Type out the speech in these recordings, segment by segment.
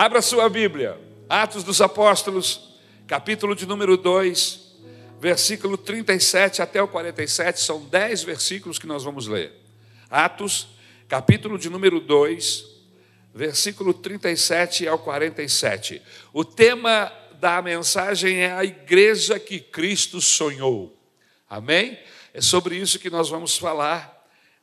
Abra sua Bíblia, Atos dos Apóstolos, capítulo de número 2, versículo 37 até o 47, são 10 versículos que nós vamos ler. Atos, capítulo de número 2, versículo 37 ao 47. O tema da mensagem é a igreja que Cristo sonhou. Amém? É sobre isso que nós vamos falar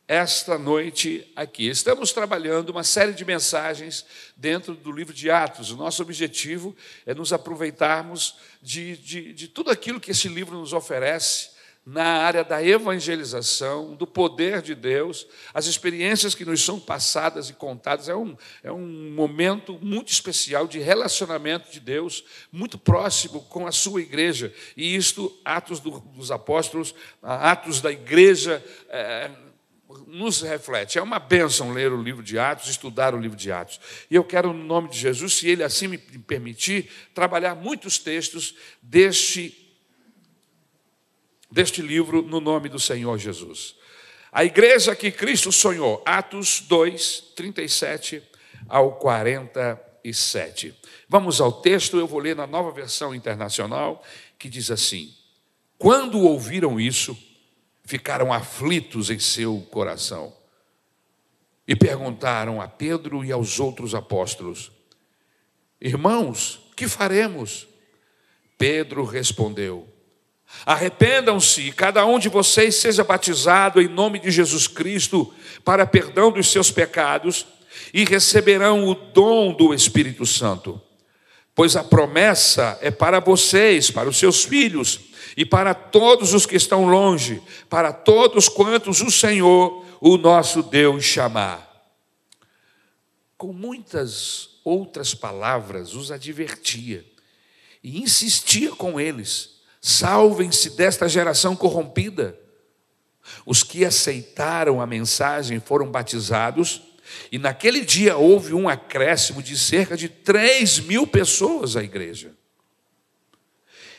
esta noite aqui. Estamos trabalhando uma série de mensagens dentro do livro de Atos. O nosso objetivo é nos aproveitarmos de, de, de tudo aquilo que esse livro nos oferece na área da evangelização, do poder de Deus, as experiências que nos são passadas e contadas. É um, é um momento muito especial de relacionamento de Deus, muito próximo com a sua igreja. E isto, Atos dos Apóstolos, Atos da igreja. É, nos reflete. É uma bênção ler o livro de Atos, estudar o livro de Atos. E eu quero, no nome de Jesus, se Ele assim me permitir, trabalhar muitos textos deste, deste livro no nome do Senhor Jesus. A igreja que Cristo sonhou, Atos 2, 37 ao 47. Vamos ao texto, eu vou ler na nova versão internacional, que diz assim: Quando ouviram isso, ficaram aflitos em seu coração e perguntaram a Pedro e aos outros apóstolos: Irmãos, que faremos? Pedro respondeu: Arrependam-se e cada um de vocês seja batizado em nome de Jesus Cristo para perdão dos seus pecados e receberão o dom do Espírito Santo. Pois a promessa é para vocês, para os seus filhos e para todos os que estão longe, para todos quantos o Senhor, o nosso Deus, chamar. Com muitas outras palavras, os advertia e insistia com eles: salvem-se desta geração corrompida. Os que aceitaram a mensagem foram batizados, e naquele dia houve um acréscimo de cerca de 3 mil pessoas à igreja.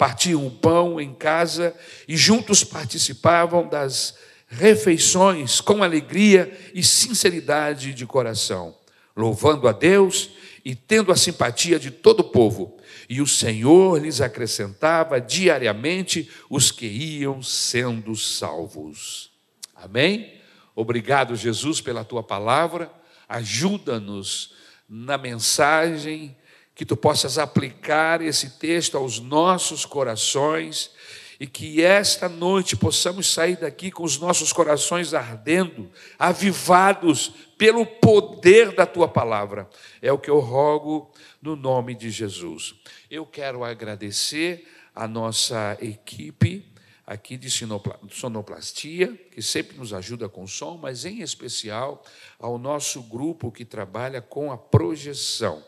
partiam o pão em casa e juntos participavam das refeições com alegria e sinceridade de coração, louvando a Deus e tendo a simpatia de todo o povo. E o Senhor lhes acrescentava diariamente os que iam sendo salvos. Amém? Obrigado, Jesus, pela tua palavra. Ajuda-nos na mensagem que tu possas aplicar esse texto aos nossos corações e que esta noite possamos sair daqui com os nossos corações ardendo, avivados pelo poder da tua palavra. É o que eu rogo no nome de Jesus. Eu quero agradecer a nossa equipe aqui de sonoplastia, que sempre nos ajuda com som, mas em especial ao nosso grupo que trabalha com a projeção.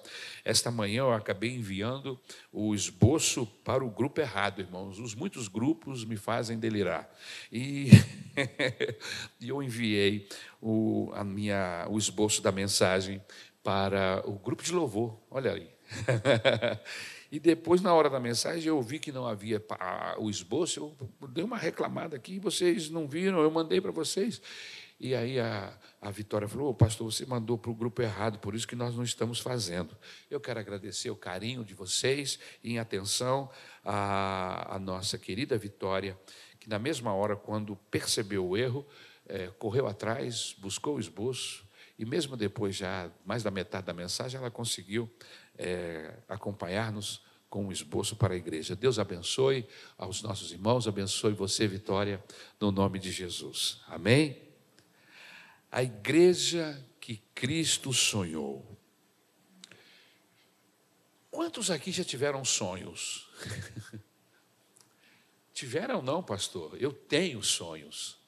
Esta manhã eu acabei enviando o esboço para o grupo errado, irmãos. Os muitos grupos me fazem delirar. E eu enviei o, a minha, o esboço da mensagem para o grupo de louvor. Olha aí. E depois, na hora da mensagem, eu vi que não havia o esboço, eu dei uma reclamada aqui, vocês não viram, eu mandei para vocês. E aí a, a Vitória falou: oh, Pastor, você mandou para o grupo errado, por isso que nós não estamos fazendo. Eu quero agradecer o carinho de vocês e em atenção à, à nossa querida Vitória, que na mesma hora, quando percebeu o erro, é, correu atrás, buscou o esboço, e mesmo depois, já mais da metade da mensagem, ela conseguiu é, acompanhar-nos com um esboço para a igreja. Deus abençoe aos nossos irmãos, abençoe você, Vitória, no nome de Jesus. Amém? A igreja que Cristo sonhou. Quantos aqui já tiveram sonhos? tiveram não, pastor? Eu tenho sonhos.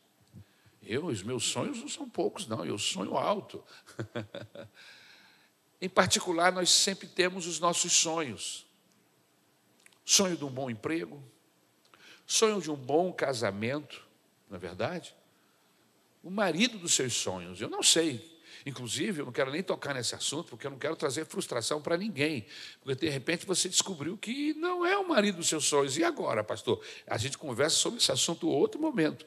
Eu, os meus sonhos não são poucos, não, eu sonho alto. Em particular, nós sempre temos os nossos sonhos. Sonho de um bom emprego, sonho de um bom casamento, não é verdade? O marido dos seus sonhos, eu não sei. Inclusive, eu não quero nem tocar nesse assunto, porque eu não quero trazer frustração para ninguém. Porque de repente você descobriu que não é o marido dos seus sonhos. E agora, pastor? A gente conversa sobre esse assunto outro momento.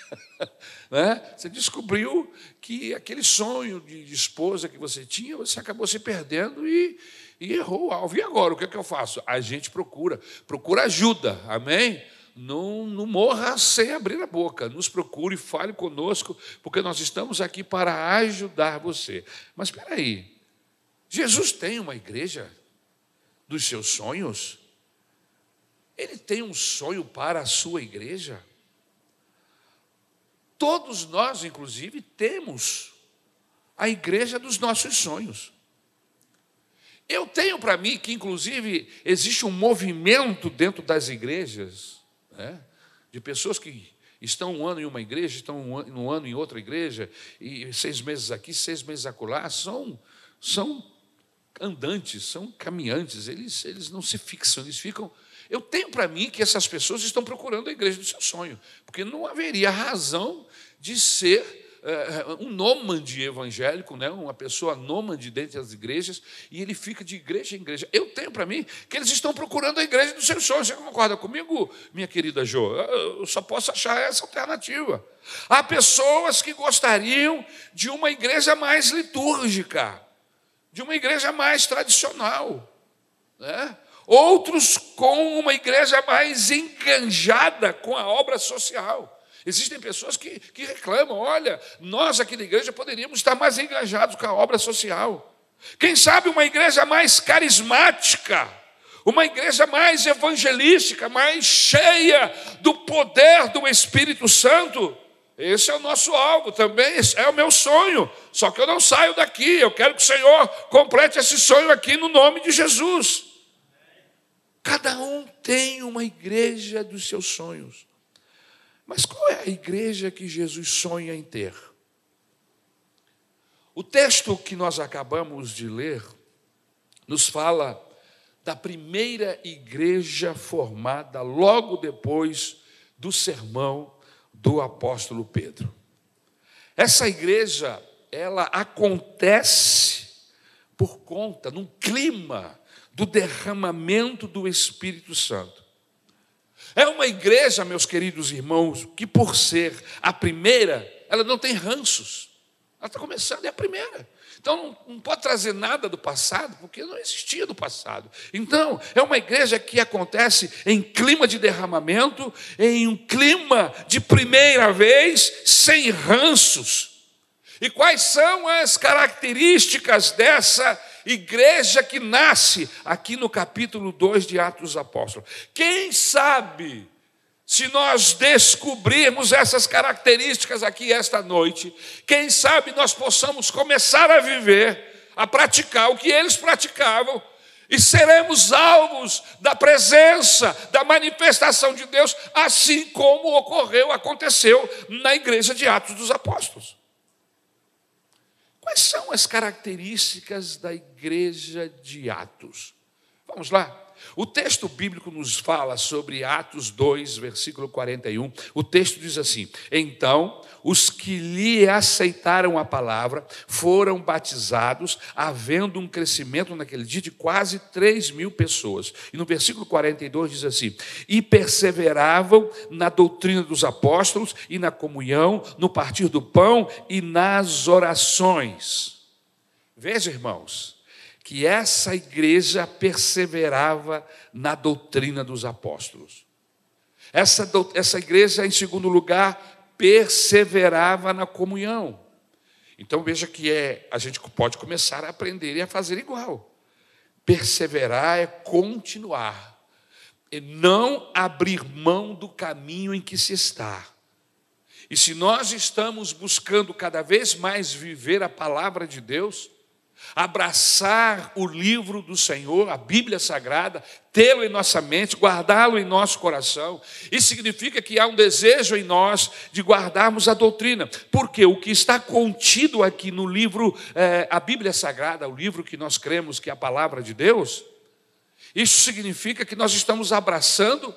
né? Você descobriu que aquele sonho de, esposa que você tinha, você acabou se perdendo e, e errou o alvo. E agora, o que, é que eu faço? A gente procura, procura ajuda, amém? Não, não morra sem abrir a boca, nos procure, fale conosco, porque nós estamos aqui para ajudar você. Mas espera aí, Jesus tem uma igreja dos seus sonhos? Ele tem um sonho para a sua igreja? Todos nós, inclusive, temos a igreja dos nossos sonhos. Eu tenho para mim que, inclusive, existe um movimento dentro das igrejas, né, de pessoas que estão um ano em uma igreja, estão um ano em outra igreja, e seis meses aqui, seis meses acolá, são, são andantes, são caminhantes, eles, eles não se fixam, eles ficam eu tenho para mim que essas pessoas estão procurando a igreja do seu sonho, porque não haveria razão de ser é, um nômade evangélico, né? uma pessoa nômade dentro das igrejas, e ele fica de igreja em igreja. Eu tenho para mim que eles estão procurando a igreja dos seus sonhos. Você concorda comigo, minha querida Jo? Eu só posso achar essa alternativa. Há pessoas que gostariam de uma igreja mais litúrgica, de uma igreja mais tradicional. Né? outros com uma igreja mais enganjada com a obra social. Existem pessoas que, que reclamam: olha, nós aqui na igreja poderíamos estar mais engajados com a obra social. Quem sabe uma igreja mais carismática, uma igreja mais evangelística, mais cheia do poder do Espírito Santo. Esse é o nosso alvo também, é o meu sonho. Só que eu não saio daqui, eu quero que o Senhor complete esse sonho aqui no nome de Jesus. Cada um tem uma igreja dos seus sonhos. Mas qual é a igreja que Jesus sonha em ter? O texto que nós acabamos de ler nos fala da primeira igreja formada logo depois do sermão do apóstolo Pedro. Essa igreja, ela acontece por conta, num clima do derramamento do Espírito Santo. É uma igreja, meus queridos irmãos, que por ser a primeira, ela não tem ranços. Ela está começando, é a primeira. Então não, pode trazer nada do passado, porque não existia do passado. Então, é uma igreja que acontece em clima de derramamento, em um clima de primeira vez, sem ranços. E quais são as características dessa igreja que nasce aqui no capítulo 2 de Atos dos Apóstolos. Quem sabe, se nós descobrirmos essas características aqui esta noite, quem sabe nós possamos começar a viver, a praticar o que eles praticavam, e seremos alvos da presença, da manifestação de Deus, assim como ocorreu, aconteceu na igreja de Atos dos Apóstolos. Quais são as características da igreja de Atos? Vamos lá. O texto bíblico nos fala sobre Atos 2, versículo 41. O texto diz assim: Então os que lhe aceitaram a palavra foram batizados, havendo um crescimento naquele dia de quase 3 mil pessoas. E no versículo 42 diz assim: E perseveravam na doutrina dos apóstolos, e na comunhão, no partir do pão e nas orações. Veja, irmãos, que essa igreja perseverava na doutrina dos apóstolos. Essa, essa igreja, em segundo lugar, perseverava na comunhão. Então veja que é, a gente pode começar a aprender e a fazer igual. Perseverar é continuar, e não abrir mão do caminho em que se está. E se nós estamos buscando cada vez mais viver a palavra de Deus, abraçar o livro do Senhor, a Bíblia Sagrada, tê-lo em nossa mente, guardá-lo em nosso coração. Isso significa que há um desejo em nós de guardarmos a doutrina, porque o que está contido aqui no livro, é, a Bíblia Sagrada, o livro que nós cremos que é a palavra de Deus, isso significa que nós estamos abraçando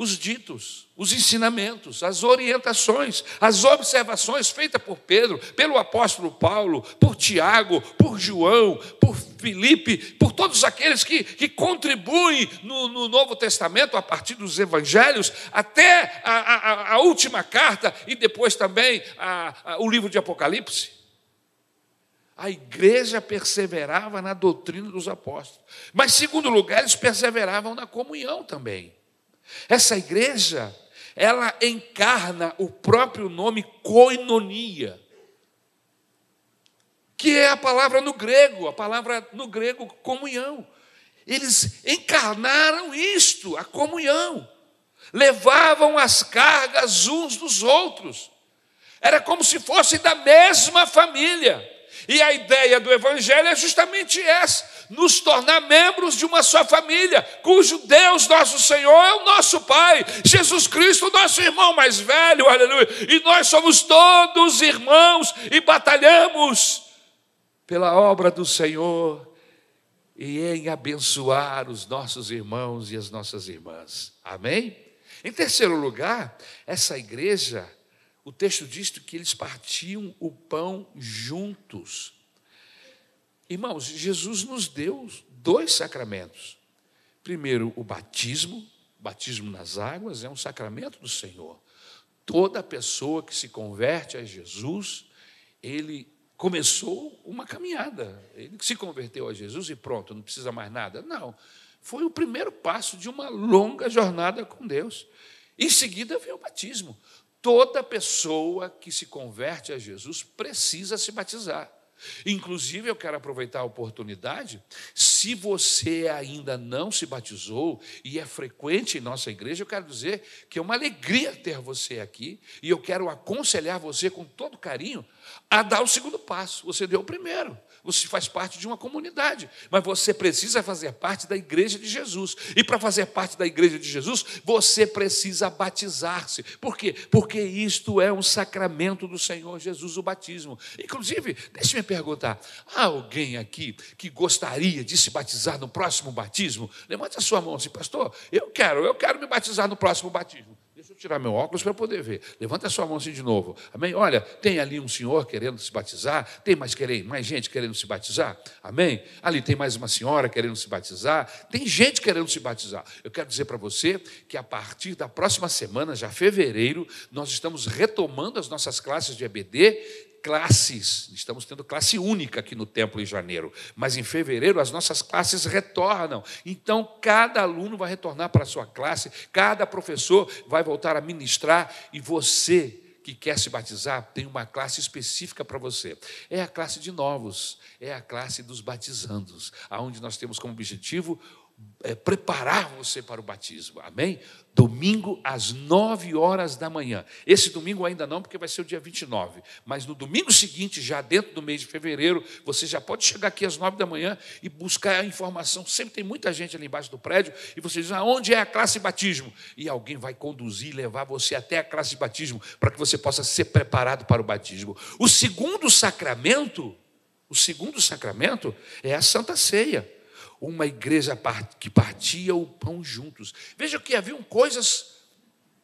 os ditos, os ensinamentos, as orientações, as observações feitas por Pedro, pelo apóstolo Paulo, por Tiago, por João, por Filipe, por todos aqueles que, que contribuem no, no Novo Testamento, a partir dos evangelhos, até a, a, a última carta e depois também a, o livro de Apocalipse. A igreja perseverava na doutrina dos apóstolos. Mas, segundo lugar, eles perseveravam na comunhão também. Essa igreja, ela encarna o próprio nome koinonia, que é a palavra no grego, a palavra no grego comunhão. Eles encarnaram isto, a comunhão. Levavam as cargas uns dos outros. Era como se fossem da mesma família. E a ideia do Evangelho é justamente essa: nos tornar membros de uma só família, cujo Deus, nosso Senhor, é o nosso Pai, Jesus Cristo, nosso irmão mais velho, aleluia. E nós somos todos irmãos e batalhamos pela obra do Senhor e em abençoar os nossos irmãos e as nossas irmãs. Amém? Em terceiro lugar, essa igreja o texto diz que eles partiam o pão juntos. Irmãos, Jesus nos deu dois sacramentos. Primeiro, o batismo, batismo nas águas, é um sacramento do Senhor. Toda pessoa que se converte a Jesus, ele começou uma caminhada. Ele se converteu a Jesus e pronto, não precisa mais nada. Não. Foi o primeiro passo de uma longa jornada com Deus. Em seguida veio o batismo. Toda pessoa que se converte a Jesus precisa se batizar. Inclusive, eu quero aproveitar a oportunidade, se você ainda não se batizou e é frequente em nossa igreja, eu quero dizer que é uma alegria ter você aqui e eu quero aconselhar você com todo carinho a dar o segundo passo. Você deu o primeiro você faz parte de uma comunidade, mas você precisa fazer parte da igreja de Jesus. E para fazer parte da igreja de Jesus, você precisa batizar-se. Por quê? Porque isto é um sacramento do Senhor Jesus, o batismo. Inclusive, deixe-me perguntar: há alguém aqui que gostaria de se batizar no próximo batismo? Levante a sua mão assim, pastor. Eu quero, eu quero me batizar no próximo batismo. Tirar meu óculos para poder ver. Levanta a sua mão assim de novo. Amém? Olha, tem ali um senhor querendo se batizar, tem mais, querendo, mais gente querendo se batizar. Amém? Ali tem mais uma senhora querendo se batizar, tem gente querendo se batizar. Eu quero dizer para você que a partir da próxima semana, já fevereiro, nós estamos retomando as nossas classes de EBD classes. Estamos tendo classe única aqui no templo em janeiro, mas em fevereiro as nossas classes retornam. Então cada aluno vai retornar para a sua classe, cada professor vai voltar a ministrar e você que quer se batizar, tem uma classe específica para você. É a classe de novos, é a classe dos batizandos, aonde nós temos como objetivo é, preparar você para o batismo. Amém? Domingo às nove horas da manhã. Esse domingo ainda não, porque vai ser o dia 29. Mas no domingo seguinte, já dentro do mês de fevereiro, você já pode chegar aqui às nove da manhã e buscar a informação. Sempre tem muita gente ali embaixo do prédio e você diz: aonde é a classe batismo? E alguém vai conduzir, levar você até a classe batismo para que você possa ser preparado para o batismo. O segundo sacramento, o segundo sacramento é a Santa Ceia uma igreja que partia o pão juntos. Veja que haviam coisas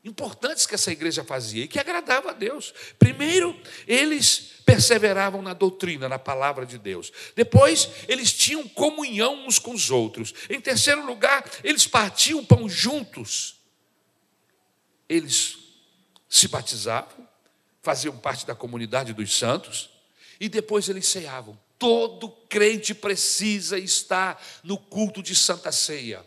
importantes que essa igreja fazia e que agradava a Deus. Primeiro, eles perseveravam na doutrina, na palavra de Deus. Depois, eles tinham comunhão uns com os outros. Em terceiro lugar, eles partiam o pão juntos. Eles se batizavam, faziam parte da comunidade dos santos e depois eles ceavam. Todo crente precisa estar no culto de Santa Ceia.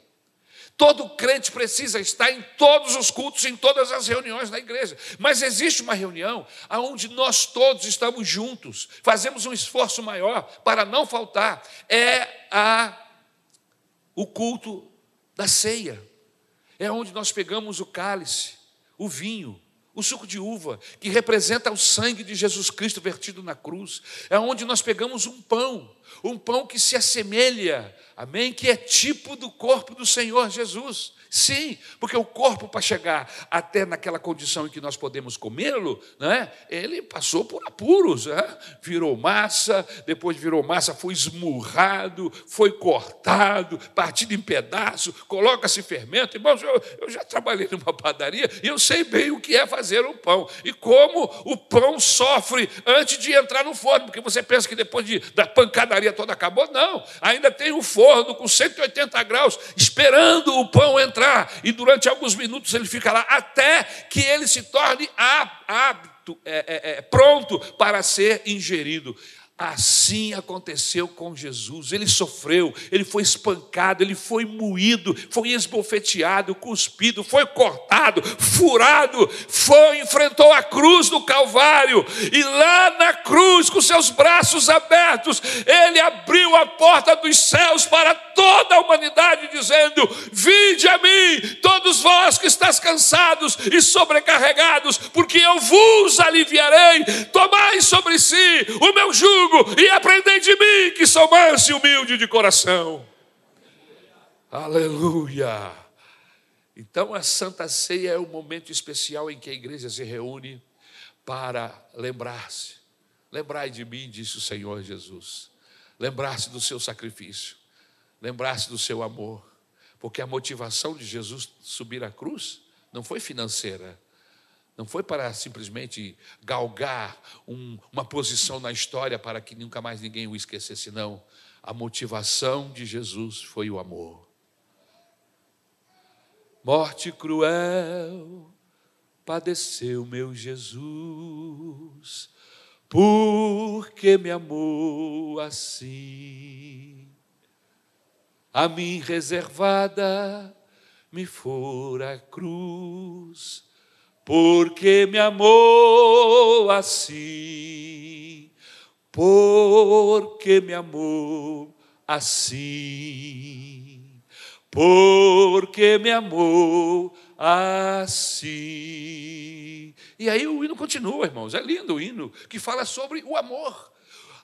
Todo crente precisa estar em todos os cultos, em todas as reuniões da igreja. Mas existe uma reunião onde nós todos estamos juntos, fazemos um esforço maior para não faltar. É a, o culto da ceia. É onde nós pegamos o cálice, o vinho, o suco de uva, que representa o sangue de Jesus Cristo vertido na cruz. É onde nós pegamos um pão, um pão que se assemelha, amém? Que é tipo do corpo do Senhor Jesus. Sim, porque o corpo, para chegar até naquela condição em que nós podemos comê-lo, né, ele passou por apuros, né? virou massa, depois virou massa, foi esmurrado, foi cortado, partido em pedaço, coloca-se fermento. Irmãos, eu, eu já trabalhei numa padaria e eu sei bem o que é fazer o pão e como o pão sofre antes de entrar no forno, porque você pensa que depois de, da pancadaria toda acabou, não, ainda tem o forno com 180 graus esperando o pão entrar e durante alguns minutos ele fica lá até que ele se torne apto, é, é, é, pronto para ser ingerido. Assim aconteceu com Jesus. Ele sofreu, ele foi espancado, ele foi moído, foi esbofeteado, cuspido, foi cortado, furado, foi enfrentou a cruz do Calvário e lá na cruz, com seus braços abertos, ele abriu a porta dos céus para toda a humanidade, dizendo: Vinde a mim, todos vós que estáis cansados e sobrecarregados, porque eu vos aliviarei. Tomai sobre si o meu jugo jugo e aprendei de mim, que sou manso e humilde de coração. Aleluia! Então a Santa Ceia é um momento especial em que a igreja se reúne para lembrar-se. Lembrai de mim, disse o Senhor Jesus. Lembrar-se do seu sacrifício. Lembrar-se do seu amor. Porque a motivação de Jesus subir à cruz não foi financeira, não foi para simplesmente galgar um, uma posição na história para que nunca mais ninguém o esquecesse, não. A motivação de Jesus foi o amor. Morte cruel padeceu meu Jesus, porque me amou assim. A mim reservada me fora a cruz porque me amou assim, porque me amou assim, porque me amou assim. E aí o hino continua, irmãos, é lindo o hino que fala sobre o amor.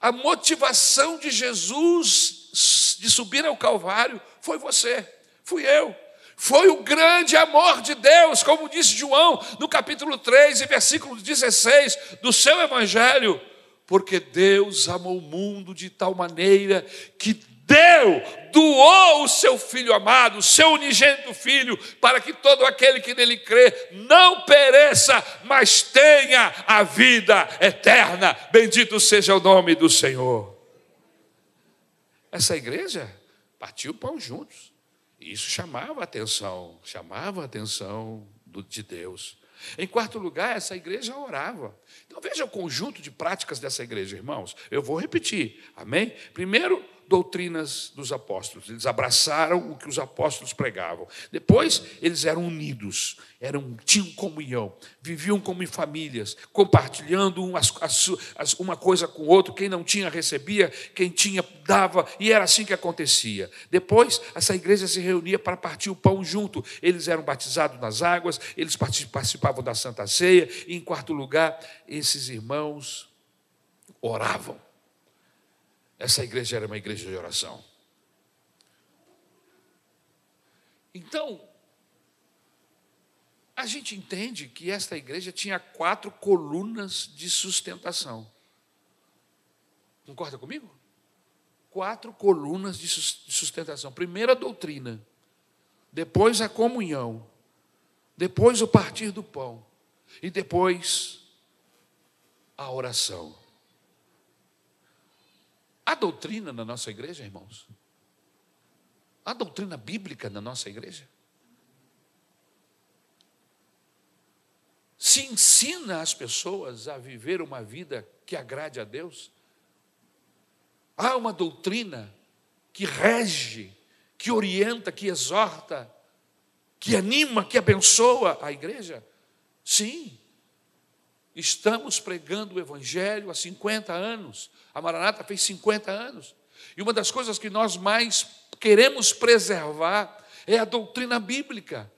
A motivação de Jesus de subir ao Calvário foi você, fui eu. Foi o grande amor de Deus, como disse João no capítulo 3 e versículo 16 do seu evangelho, porque Deus amou o mundo de tal maneira que deu, doou o seu filho amado, o seu unigênito filho, para que todo aquele que nele crê não pereça, mas tenha a vida eterna. Bendito seja o nome do Senhor. Essa igreja partiu o pão juntos. Isso chamava a atenção, chamava a atenção de Deus. Em quarto lugar, essa igreja orava. Então veja o conjunto de práticas dessa igreja, irmãos. Eu vou repetir, amém? Primeiro, doutrinas dos apóstolos. Eles abraçaram o que os apóstolos pregavam. Depois, eles eram unidos, eram tinham comunhão, viviam como em famílias, compartilhando uma coisa com o outro. Quem não tinha recebia, quem tinha dava, e era assim que acontecia. Depois, essa igreja se reunia para partir o pão junto. Eles eram batizados nas águas, eles participavam da Santa Ceia, e em quarto lugar, esses irmãos oravam. Essa igreja era uma igreja de oração. Então, a gente entende que esta igreja tinha quatro colunas de sustentação. Concorda comigo? Quatro colunas de sustentação. Primeiro a doutrina, depois a comunhão, depois o partir do pão e depois a oração. Há doutrina na nossa igreja, irmãos? Há doutrina bíblica na nossa igreja? Se ensina as pessoas a viver uma vida que agrade a Deus? Há uma doutrina que rege, que orienta, que exorta, que anima, que abençoa a igreja? Sim. Estamos pregando o Evangelho há 50 anos. A Maranata fez 50 anos. E uma das coisas que nós mais queremos preservar é a doutrina bíblica,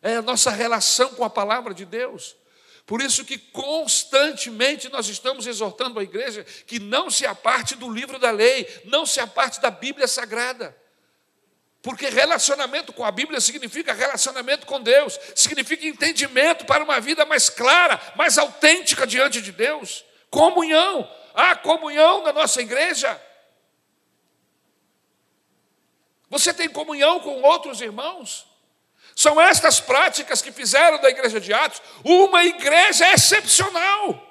é a nossa relação com a palavra de Deus. Por isso que constantemente nós estamos exortando a igreja que não se aparte do livro da lei, não se aparte da Bíblia Sagrada. Porque relacionamento com a Bíblia significa relacionamento com Deus, significa entendimento para uma vida mais clara, mais autêntica diante de Deus. Comunhão, há comunhão na nossa igreja. Você tem comunhão com outros irmãos? São estas práticas que fizeram da igreja de Atos uma igreja excepcional.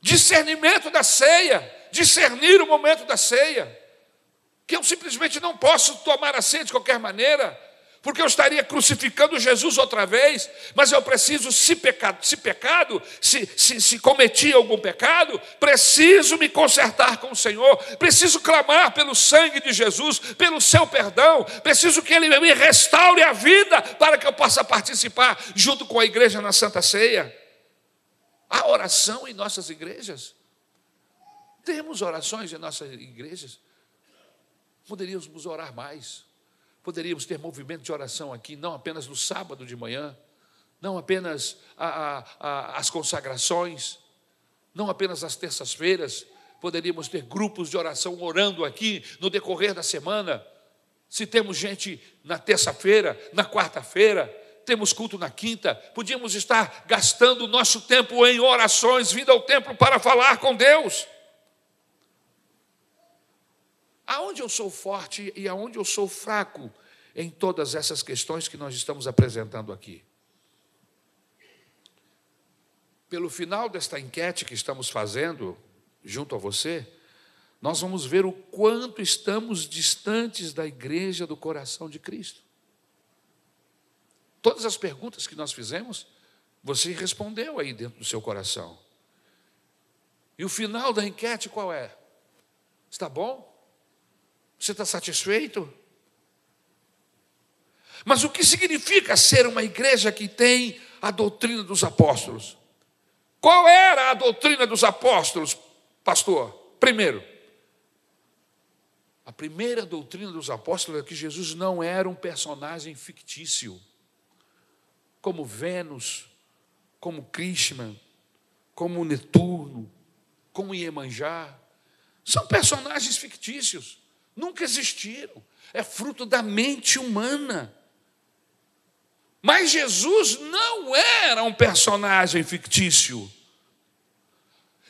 Discernimento da ceia, discernir o momento da ceia. Que eu simplesmente não posso tomar a ceia de qualquer maneira porque eu estaria crucificando Jesus outra vez, mas eu preciso, se pecado, se pecado, se, se, se cometi algum pecado, preciso me consertar com o Senhor, preciso clamar pelo sangue de Jesus, pelo seu perdão, preciso que Ele me restaure a vida para que eu possa participar junto com a igreja na Santa Ceia. Há oração em nossas igrejas? Temos orações em nossas igrejas? Poderíamos orar mais. Poderíamos ter movimento de oração aqui, não apenas no sábado de manhã, não apenas a, a, a, as consagrações, não apenas as terças-feiras, poderíamos ter grupos de oração orando aqui no decorrer da semana. Se temos gente na terça-feira, na quarta-feira, temos culto na quinta, podíamos estar gastando o nosso tempo em orações, vindo ao templo para falar com Deus. Aonde eu sou forte e aonde eu sou fraco em todas essas questões que nós estamos apresentando aqui. Pelo final desta enquete que estamos fazendo junto a você, nós vamos ver o quanto estamos distantes da igreja do coração de Cristo. Todas as perguntas que nós fizemos, você respondeu aí dentro do seu coração. E o final da enquete qual é? Está bom? Você está satisfeito? Mas o que significa ser uma igreja que tem a doutrina dos apóstolos? Qual era a doutrina dos apóstolos, pastor? Primeiro, a primeira doutrina dos apóstolos é que Jesus não era um personagem fictício, como Vênus, como Krishna, como Netuno, como Iemanjá. São personagens fictícios nunca existiram. É fruto da mente humana. Mas Jesus não era um personagem fictício.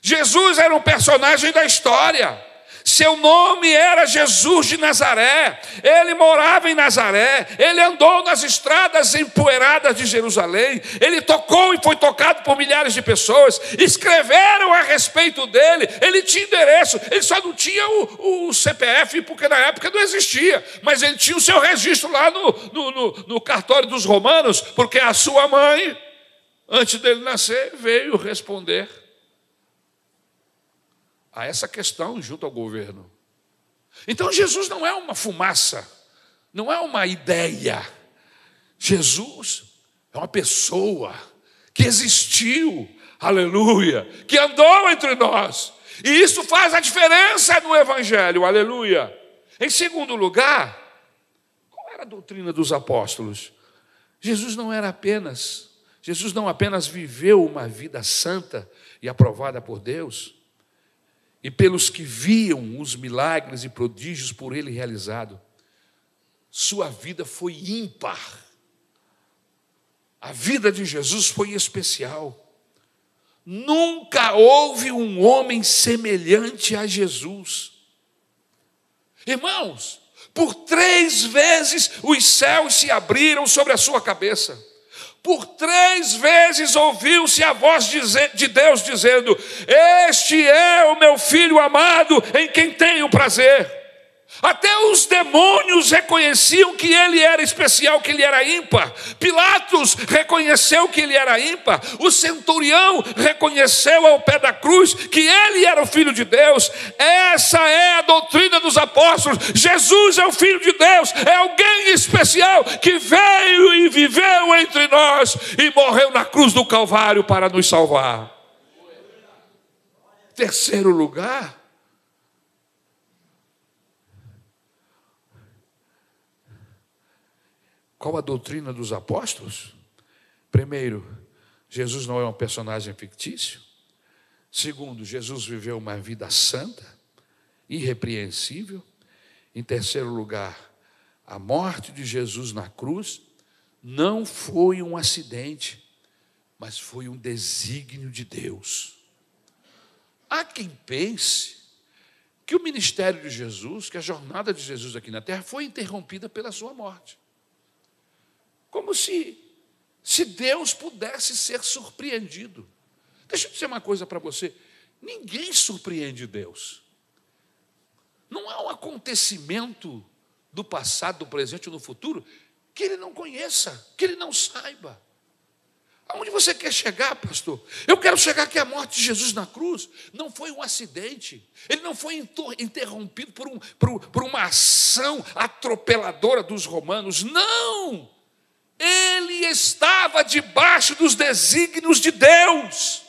Jesus era um personagem da história. Seu nome era Jesus de Nazaré. Ele morava em Nazaré. Ele andou nas estradas empoeiradas de Jerusalém. Ele tocou e foi tocado por milhares de pessoas. Escreveram a respeito dele. Ele tinha endereço. Ele só não tinha o, o CPF, porque na época não existia. Mas ele tinha o seu registro lá no, no, no, no cartório dos romanos, porque a sua mãe, antes dele nascer, veio responder a essa questão junto ao governo. Então Jesus não é uma fumaça, não é uma ideia. Jesus é uma pessoa que existiu, aleluia, que andou entre nós. E isso faz a diferença no Evangelho, aleluia. Em segundo lugar, qual era a doutrina dos apóstolos? Jesus não era apenas, Jesus não apenas viveu uma vida santa e aprovada por Deus, e pelos que viam os milagres e prodígios por ele realizado. Sua vida foi ímpar. A vida de Jesus foi especial. Nunca houve um homem semelhante a Jesus. Irmãos, por três vezes os céus se abriram sobre a sua cabeça. Por três vezes ouviu-se a voz de Deus dizendo: Este é o meu filho amado, em quem tenho prazer. Até os demônios reconheciam que ele era especial, que ele era ímpar. Pilatos reconheceu que ele era ímpar. O centurião reconheceu ao pé da cruz que ele era o filho de Deus. Essa é a doutrina dos apóstolos. Jesus é o filho de Deus, é alguém especial que veio e viveu entre nós e morreu na cruz do Calvário para nos salvar. Terceiro lugar, Qual a doutrina dos apóstolos? Primeiro, Jesus não é um personagem fictício. Segundo, Jesus viveu uma vida santa, irrepreensível. Em terceiro lugar, a morte de Jesus na cruz não foi um acidente, mas foi um desígnio de Deus. Há quem pense que o ministério de Jesus, que a jornada de Jesus aqui na terra foi interrompida pela sua morte. Como se se Deus pudesse ser surpreendido. Deixa eu dizer uma coisa para você: ninguém surpreende Deus. Não há um acontecimento do passado, do presente ou do futuro que ele não conheça, que ele não saiba. Aonde você quer chegar, pastor? Eu quero chegar que a morte de Jesus na cruz não foi um acidente, ele não foi interrompido por, um, por, por uma ação atropeladora dos romanos, não! Ele estava debaixo dos desígnios de Deus.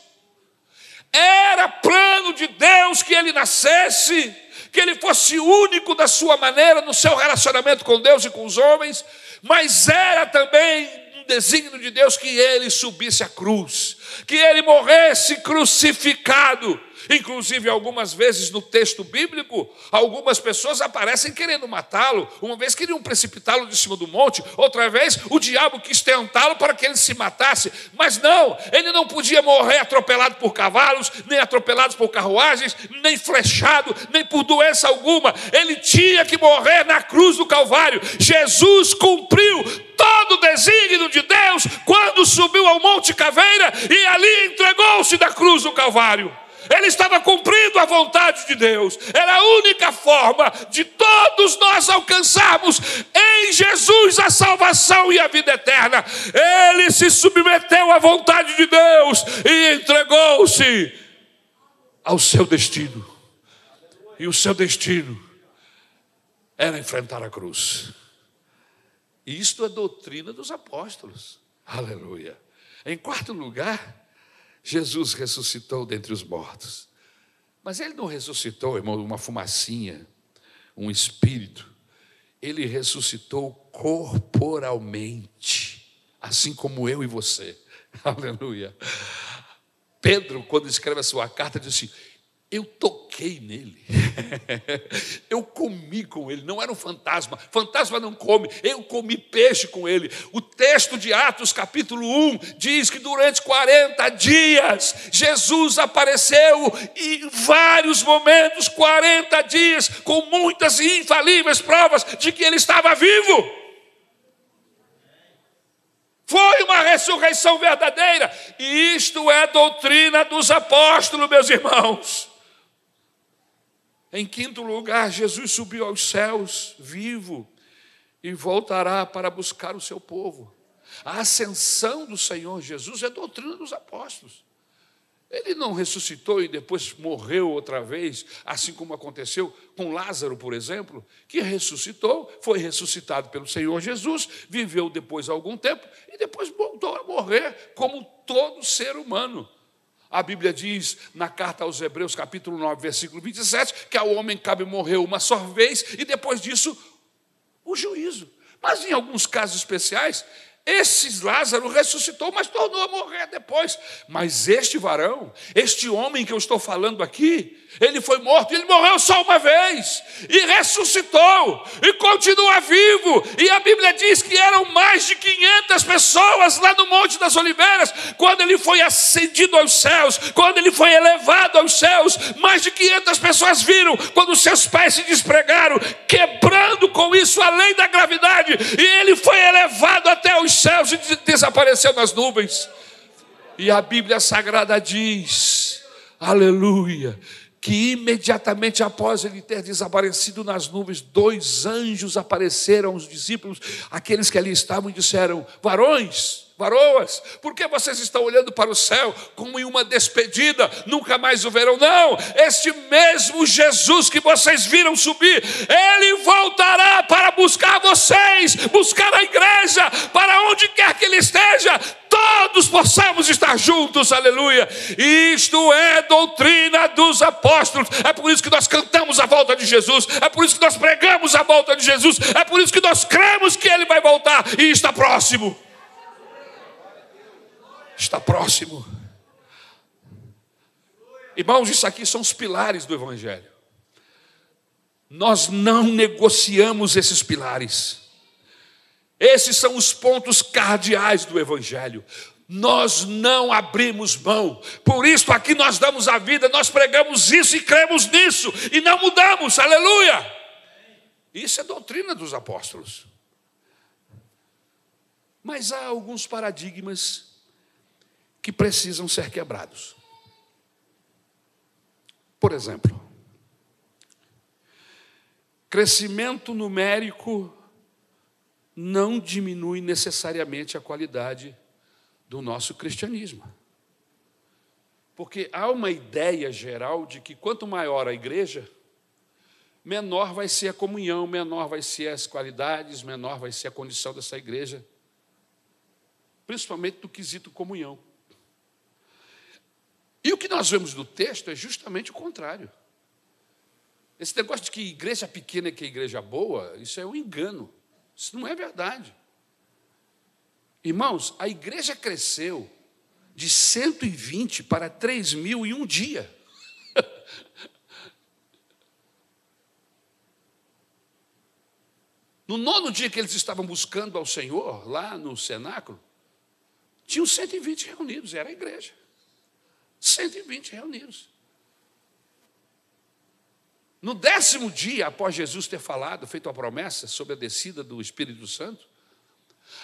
Era plano de Deus que ele nascesse, que ele fosse único da sua maneira no seu relacionamento com Deus e com os homens, mas era também um desígnio de Deus que ele subisse a cruz, que ele morresse crucificado Inclusive, algumas vezes no texto bíblico, algumas pessoas aparecem querendo matá-lo. Uma vez queriam precipitá-lo de cima do monte, outra vez o diabo quis tentá-lo para que ele se matasse. Mas não, ele não podia morrer atropelado por cavalos, nem atropelado por carruagens, nem flechado, nem por doença alguma. Ele tinha que morrer na cruz do Calvário. Jesus cumpriu todo o desígnio de Deus quando subiu ao Monte Caveira e ali entregou-se da cruz do Calvário ele estava cumprindo a vontade de Deus. Era a única forma de todos nós alcançarmos em Jesus a salvação e a vida eterna. Ele se submeteu à vontade de Deus e entregou-se ao seu destino. E o seu destino era enfrentar a cruz. Isto é doutrina dos apóstolos. Aleluia. Em quarto lugar, Jesus ressuscitou dentre os mortos. Mas ele não ressuscitou, irmão, uma fumacinha, um espírito. Ele ressuscitou corporalmente, assim como eu e você. Aleluia. Pedro, quando escreve a sua carta, diz assim: eu toquei nele, eu comi com ele, não era um fantasma, fantasma não come, eu comi peixe com ele. O texto de Atos, capítulo 1, diz que durante 40 dias Jesus apareceu em vários momentos 40 dias, com muitas e infalíveis provas de que ele estava vivo. Foi uma ressurreição verdadeira, e isto é doutrina dos apóstolos, meus irmãos. Em quinto lugar, Jesus subiu aos céus, vivo, e voltará para buscar o seu povo. A ascensão do Senhor Jesus é doutrina dos apóstolos. Ele não ressuscitou e depois morreu outra vez, assim como aconteceu com Lázaro, por exemplo, que ressuscitou, foi ressuscitado pelo Senhor Jesus, viveu depois algum tempo e depois voltou a morrer como todo ser humano. A Bíblia diz na carta aos Hebreus, capítulo 9, versículo 27, que ao homem cabe morrer uma só vez e depois disso o juízo. Mas em alguns casos especiais, esse Lázaro ressuscitou, mas tornou a morrer depois. Mas este varão, este homem que eu estou falando aqui, ele foi morto, ele morreu só uma vez, e ressuscitou, e continua vivo. E a Bíblia diz que eram mais de 500 pessoas lá no Monte das Oliveiras, quando ele foi ascendido aos céus, quando ele foi elevado aos céus. Mais de 500 pessoas viram quando seus pés se despregaram, quebrando com isso a lei da gravidade, e ele foi elevado até os céus e desapareceu nas nuvens. E a Bíblia Sagrada diz, aleluia, que imediatamente após ele ter desaparecido nas nuvens, dois anjos apareceram aos discípulos, aqueles que ali estavam, e disseram: Varões, varoas, por que vocês estão olhando para o céu como em uma despedida, nunca mais o verão? Não, este mesmo Jesus que vocês viram subir, ele voltará para buscar vocês, buscar a igreja, para onde quer que ele esteja, todos possamos estar juntos, aleluia. Isto é doutrina dos apóstolos, é por isso que nós cantamos a volta de Jesus, é por isso que nós pregamos a volta de Jesus, é por isso que nós cremos que ele vai voltar e está próximo está próximo. Irmãos, isso aqui são os pilares do Evangelho. Nós não negociamos esses pilares. Esses são os pontos cardeais do Evangelho. Nós não abrimos mão. Por isso, aqui nós damos a vida, nós pregamos isso e cremos nisso, e não mudamos, aleluia. Isso é doutrina dos apóstolos. Mas há alguns paradigmas que precisam ser quebrados. Por exemplo, crescimento numérico não diminui necessariamente a qualidade do nosso cristianismo. Porque há uma ideia geral de que quanto maior a igreja, menor vai ser a comunhão, menor vai ser as qualidades, menor vai ser a condição dessa igreja, principalmente do quesito comunhão. E o que nós vemos no texto é justamente o contrário. Esse negócio de que igreja pequena é que é igreja boa, isso é um engano. Isso não é verdade. Irmãos, a igreja cresceu de 120 para 3 mil em um dia. No nono dia que eles estavam buscando ao Senhor, lá no cenáculo, tinham 120 reunidos, era a igreja. 120 reunidos. No décimo dia, após Jesus ter falado, feito a promessa sobre a descida do Espírito Santo,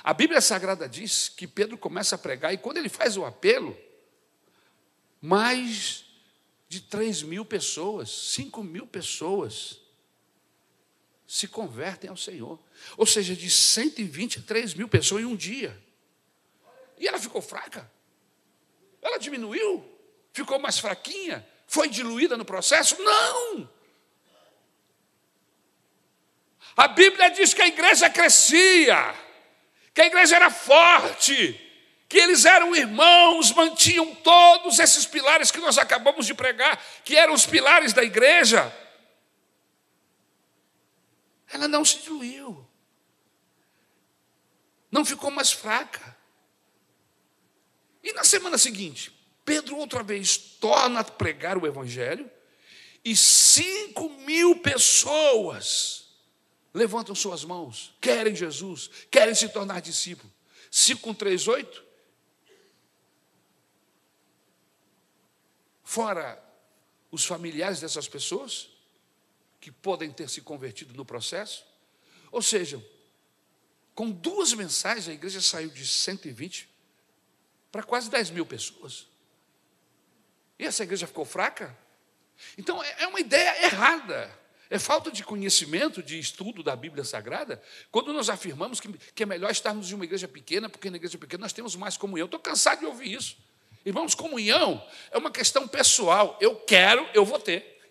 a Bíblia Sagrada diz que Pedro começa a pregar, e quando ele faz o apelo, mais de 3 mil pessoas, 5 mil pessoas se convertem ao Senhor. Ou seja, de 123 mil pessoas em um dia. E ela ficou fraca. Ela diminuiu, ficou mais fraquinha, foi diluída no processo? Não! A Bíblia diz que a igreja crescia, que a igreja era forte, que eles eram irmãos, mantinham todos esses pilares que nós acabamos de pregar, que eram os pilares da igreja. Ela não se diluiu, não ficou mais fraca. E na semana seguinte, Pedro outra vez torna a pregar o Evangelho, e cinco mil pessoas levantam suas mãos, querem Jesus, querem se tornar discípulo. 5 com 3, 8. Fora os familiares dessas pessoas, que podem ter se convertido no processo. Ou seja, com duas mensagens, a igreja saiu de 120 para quase 10 mil pessoas. E essa igreja ficou fraca? Então, é, é uma ideia errada. É falta de conhecimento, de estudo da Bíblia Sagrada, quando nós afirmamos que, que é melhor estarmos em uma igreja pequena, porque na igreja pequena nós temos mais comunhão. Estou cansado de ouvir isso. Irmãos, comunhão é uma questão pessoal. Eu quero, eu vou ter.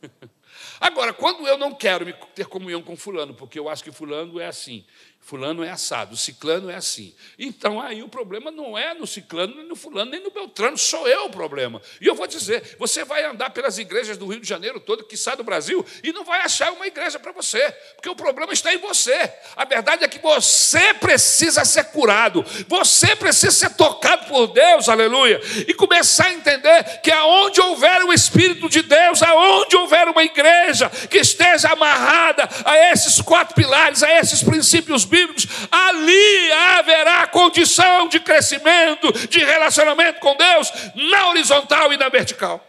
Agora, quando eu não quero ter comunhão com fulano, porque eu acho que fulano é assim, Fulano é assado, ciclano é assim. Então aí o problema não é no ciclano, nem no fulano, nem no beltrano, sou eu o problema. E eu vou dizer: você vai andar pelas igrejas do Rio de Janeiro todo, que sai do Brasil, e não vai achar uma igreja para você, porque o problema está em você. A verdade é que você precisa ser curado, você precisa ser tocado por Deus, aleluia, e começar a entender que aonde houver o Espírito de Deus, aonde houver uma igreja que esteja amarrada a esses quatro pilares, a esses princípios bíblicos, bíblicos, ali haverá condição de crescimento, de relacionamento com Deus, na horizontal e na vertical.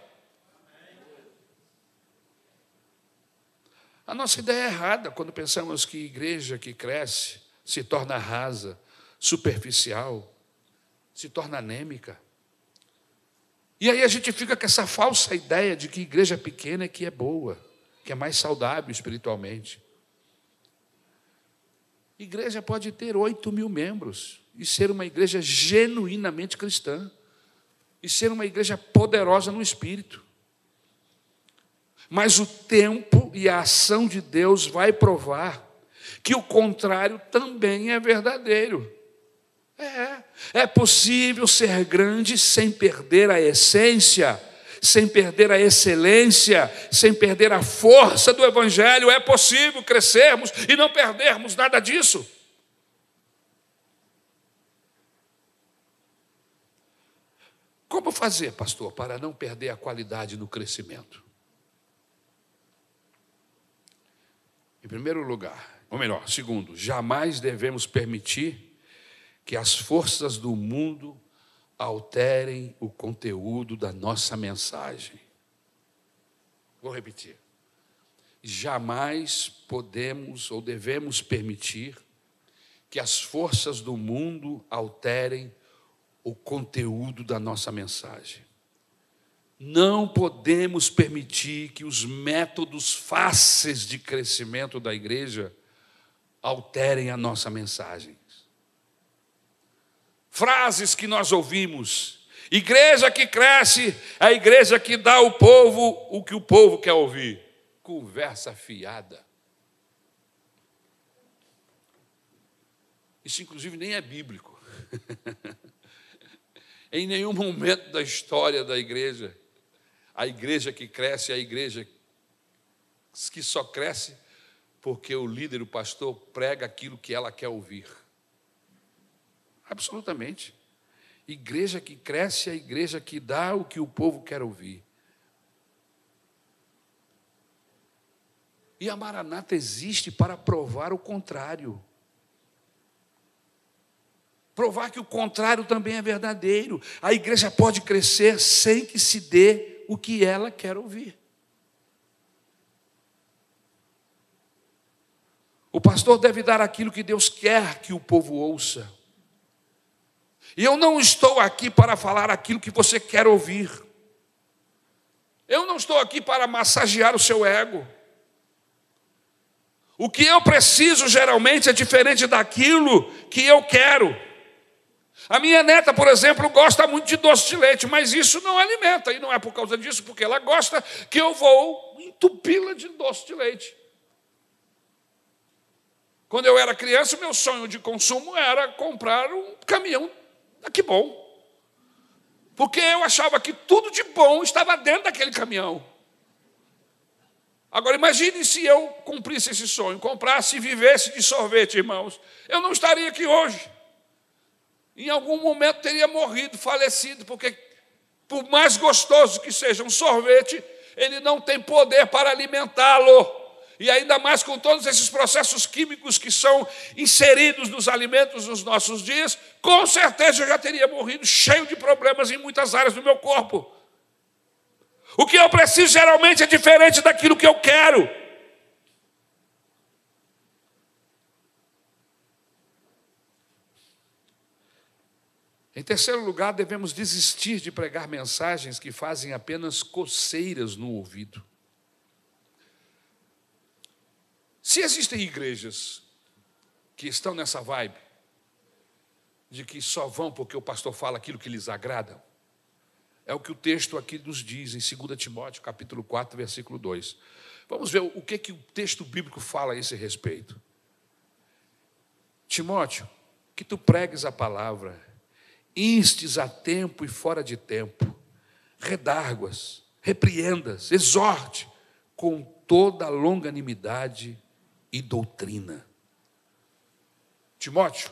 A nossa ideia é errada quando pensamos que igreja que cresce se torna rasa, superficial, se torna anêmica. E aí a gente fica com essa falsa ideia de que igreja pequena é que é boa, que é mais saudável espiritualmente. Igreja pode ter 8 mil membros e ser uma igreja genuinamente cristã, e ser uma igreja poderosa no espírito. Mas o tempo e a ação de Deus vai provar que o contrário também é verdadeiro. É, é possível ser grande sem perder a essência sem perder a excelência, sem perder a força do Evangelho. É possível crescermos e não perdermos nada disso. Como fazer, pastor, para não perder a qualidade no crescimento? Em primeiro lugar, ou melhor, segundo, jamais devemos permitir que as forças do mundo alterem o conteúdo da nossa mensagem. Vou repetir. Jamais podemos ou devemos permitir que as forças do mundo alterem o conteúdo da nossa mensagem. Não podemos permitir que os métodos fáceis de crescimento da igreja alterem a nossa mensagem. Frases que nós ouvimos. Igreja que cresce é a igreja que dá ao povo o que o povo quer ouvir. Conversa fiada. Isso, inclusive, nem é bíblico. em nenhum momento da história da igreja, a igreja que cresce é a igreja que só cresce porque o líder, o pastor, prega aquilo que ela quer ouvir. Absolutamente. Igreja que cresce é a igreja que dá o que o povo quer ouvir. E a Maranata existe para provar o contrário provar que o contrário também é verdadeiro. A igreja pode crescer sem que se dê o que ela quer ouvir. O pastor deve dar aquilo que Deus quer que o povo ouça. E eu não estou aqui para falar aquilo que você quer ouvir. Eu não estou aqui para massagear o seu ego. O que eu preciso geralmente é diferente daquilo que eu quero. A minha neta, por exemplo, gosta muito de doce de leite, mas isso não alimenta, e não é por causa disso, porque ela gosta, que eu vou entupi-la de doce de leite. Quando eu era criança, meu sonho de consumo era comprar um caminhão que bom. Porque eu achava que tudo de bom estava dentro daquele caminhão. Agora imagine se eu cumprisse esse sonho, comprasse e vivesse de sorvete, irmãos. Eu não estaria aqui hoje em algum momento teria morrido, falecido, porque por mais gostoso que seja um sorvete, ele não tem poder para alimentá-lo. E ainda mais com todos esses processos químicos que são inseridos nos alimentos nos nossos dias, com certeza eu já teria morrido cheio de problemas em muitas áreas do meu corpo. O que eu preciso geralmente é diferente daquilo que eu quero. Em terceiro lugar, devemos desistir de pregar mensagens que fazem apenas coceiras no ouvido. Se existem igrejas que estão nessa vibe, de que só vão porque o pastor fala aquilo que lhes agrada, é o que o texto aqui nos diz em 2 Timóteo, capítulo 4, versículo 2. Vamos ver o que, que o texto bíblico fala a esse respeito. Timóteo, que tu pregues a palavra, instes a tempo e fora de tempo, redarguas, repreendas, exorte com toda longanimidade e doutrina. Timóteo,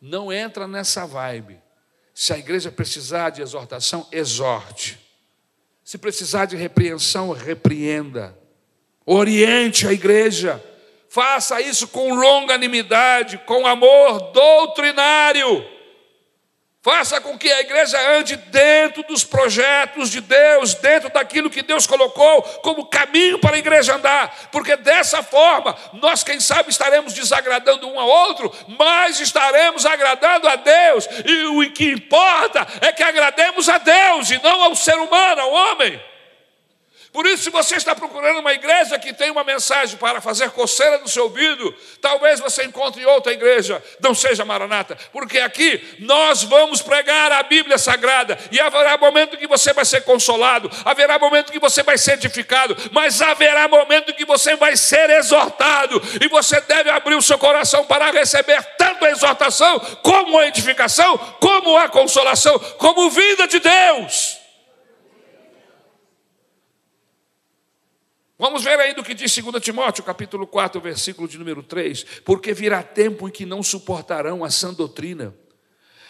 não entra nessa vibe. Se a igreja precisar de exortação, exorte. Se precisar de repreensão, repreenda. Oriente a igreja. Faça isso com longanimidade, com amor doutrinário. Faça com que a igreja ande dentro dos projetos de Deus, dentro daquilo que Deus colocou como caminho para a igreja andar, porque dessa forma nós, quem sabe, estaremos desagradando um ao outro, mas estaremos agradando a Deus, e o que importa é que agrademos a Deus e não ao ser humano, ao homem. Por isso, se você está procurando uma igreja que tem uma mensagem para fazer coceira no seu ouvido, talvez você encontre outra igreja, não seja Maranata, porque aqui nós vamos pregar a Bíblia Sagrada e haverá momento que você vai ser consolado, haverá momento que você vai ser edificado, mas haverá momento que você vai ser exortado e você deve abrir o seu coração para receber tanto a exortação, como a edificação, como a consolação, como vida de Deus. Vamos ver aí do que diz 2 Timóteo, capítulo 4, versículo de número 3. Porque virá tempo em que não suportarão a sã doutrina,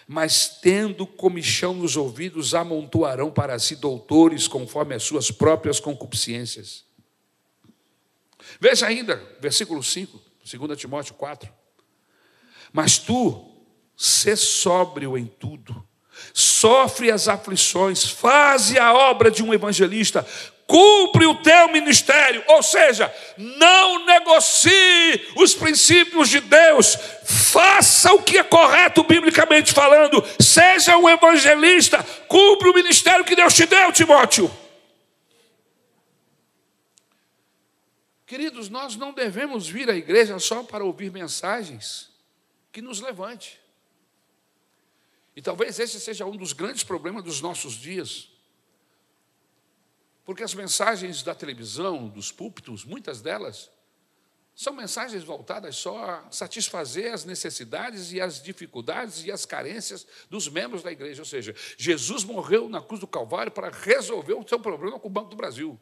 mas tendo comichão nos ouvidos, amontoarão para si doutores conforme as suas próprias concupiscências. Veja ainda, versículo 5, 2 Timóteo 4. Mas tu, sê sóbrio em tudo, sofre as aflições, faze a obra de um evangelista, cumpre o teu ministério, ou seja, não negocie os princípios de Deus, faça o que é correto biblicamente falando, seja um evangelista, cumpre o ministério que Deus te deu, Timóteo. Queridos, nós não devemos vir à igreja só para ouvir mensagens que nos levante. E talvez esse seja um dos grandes problemas dos nossos dias. Porque as mensagens da televisão, dos púlpitos, muitas delas, são mensagens voltadas só a satisfazer as necessidades e as dificuldades e as carências dos membros da igreja. Ou seja, Jesus morreu na cruz do Calvário para resolver o seu problema com o Banco do Brasil,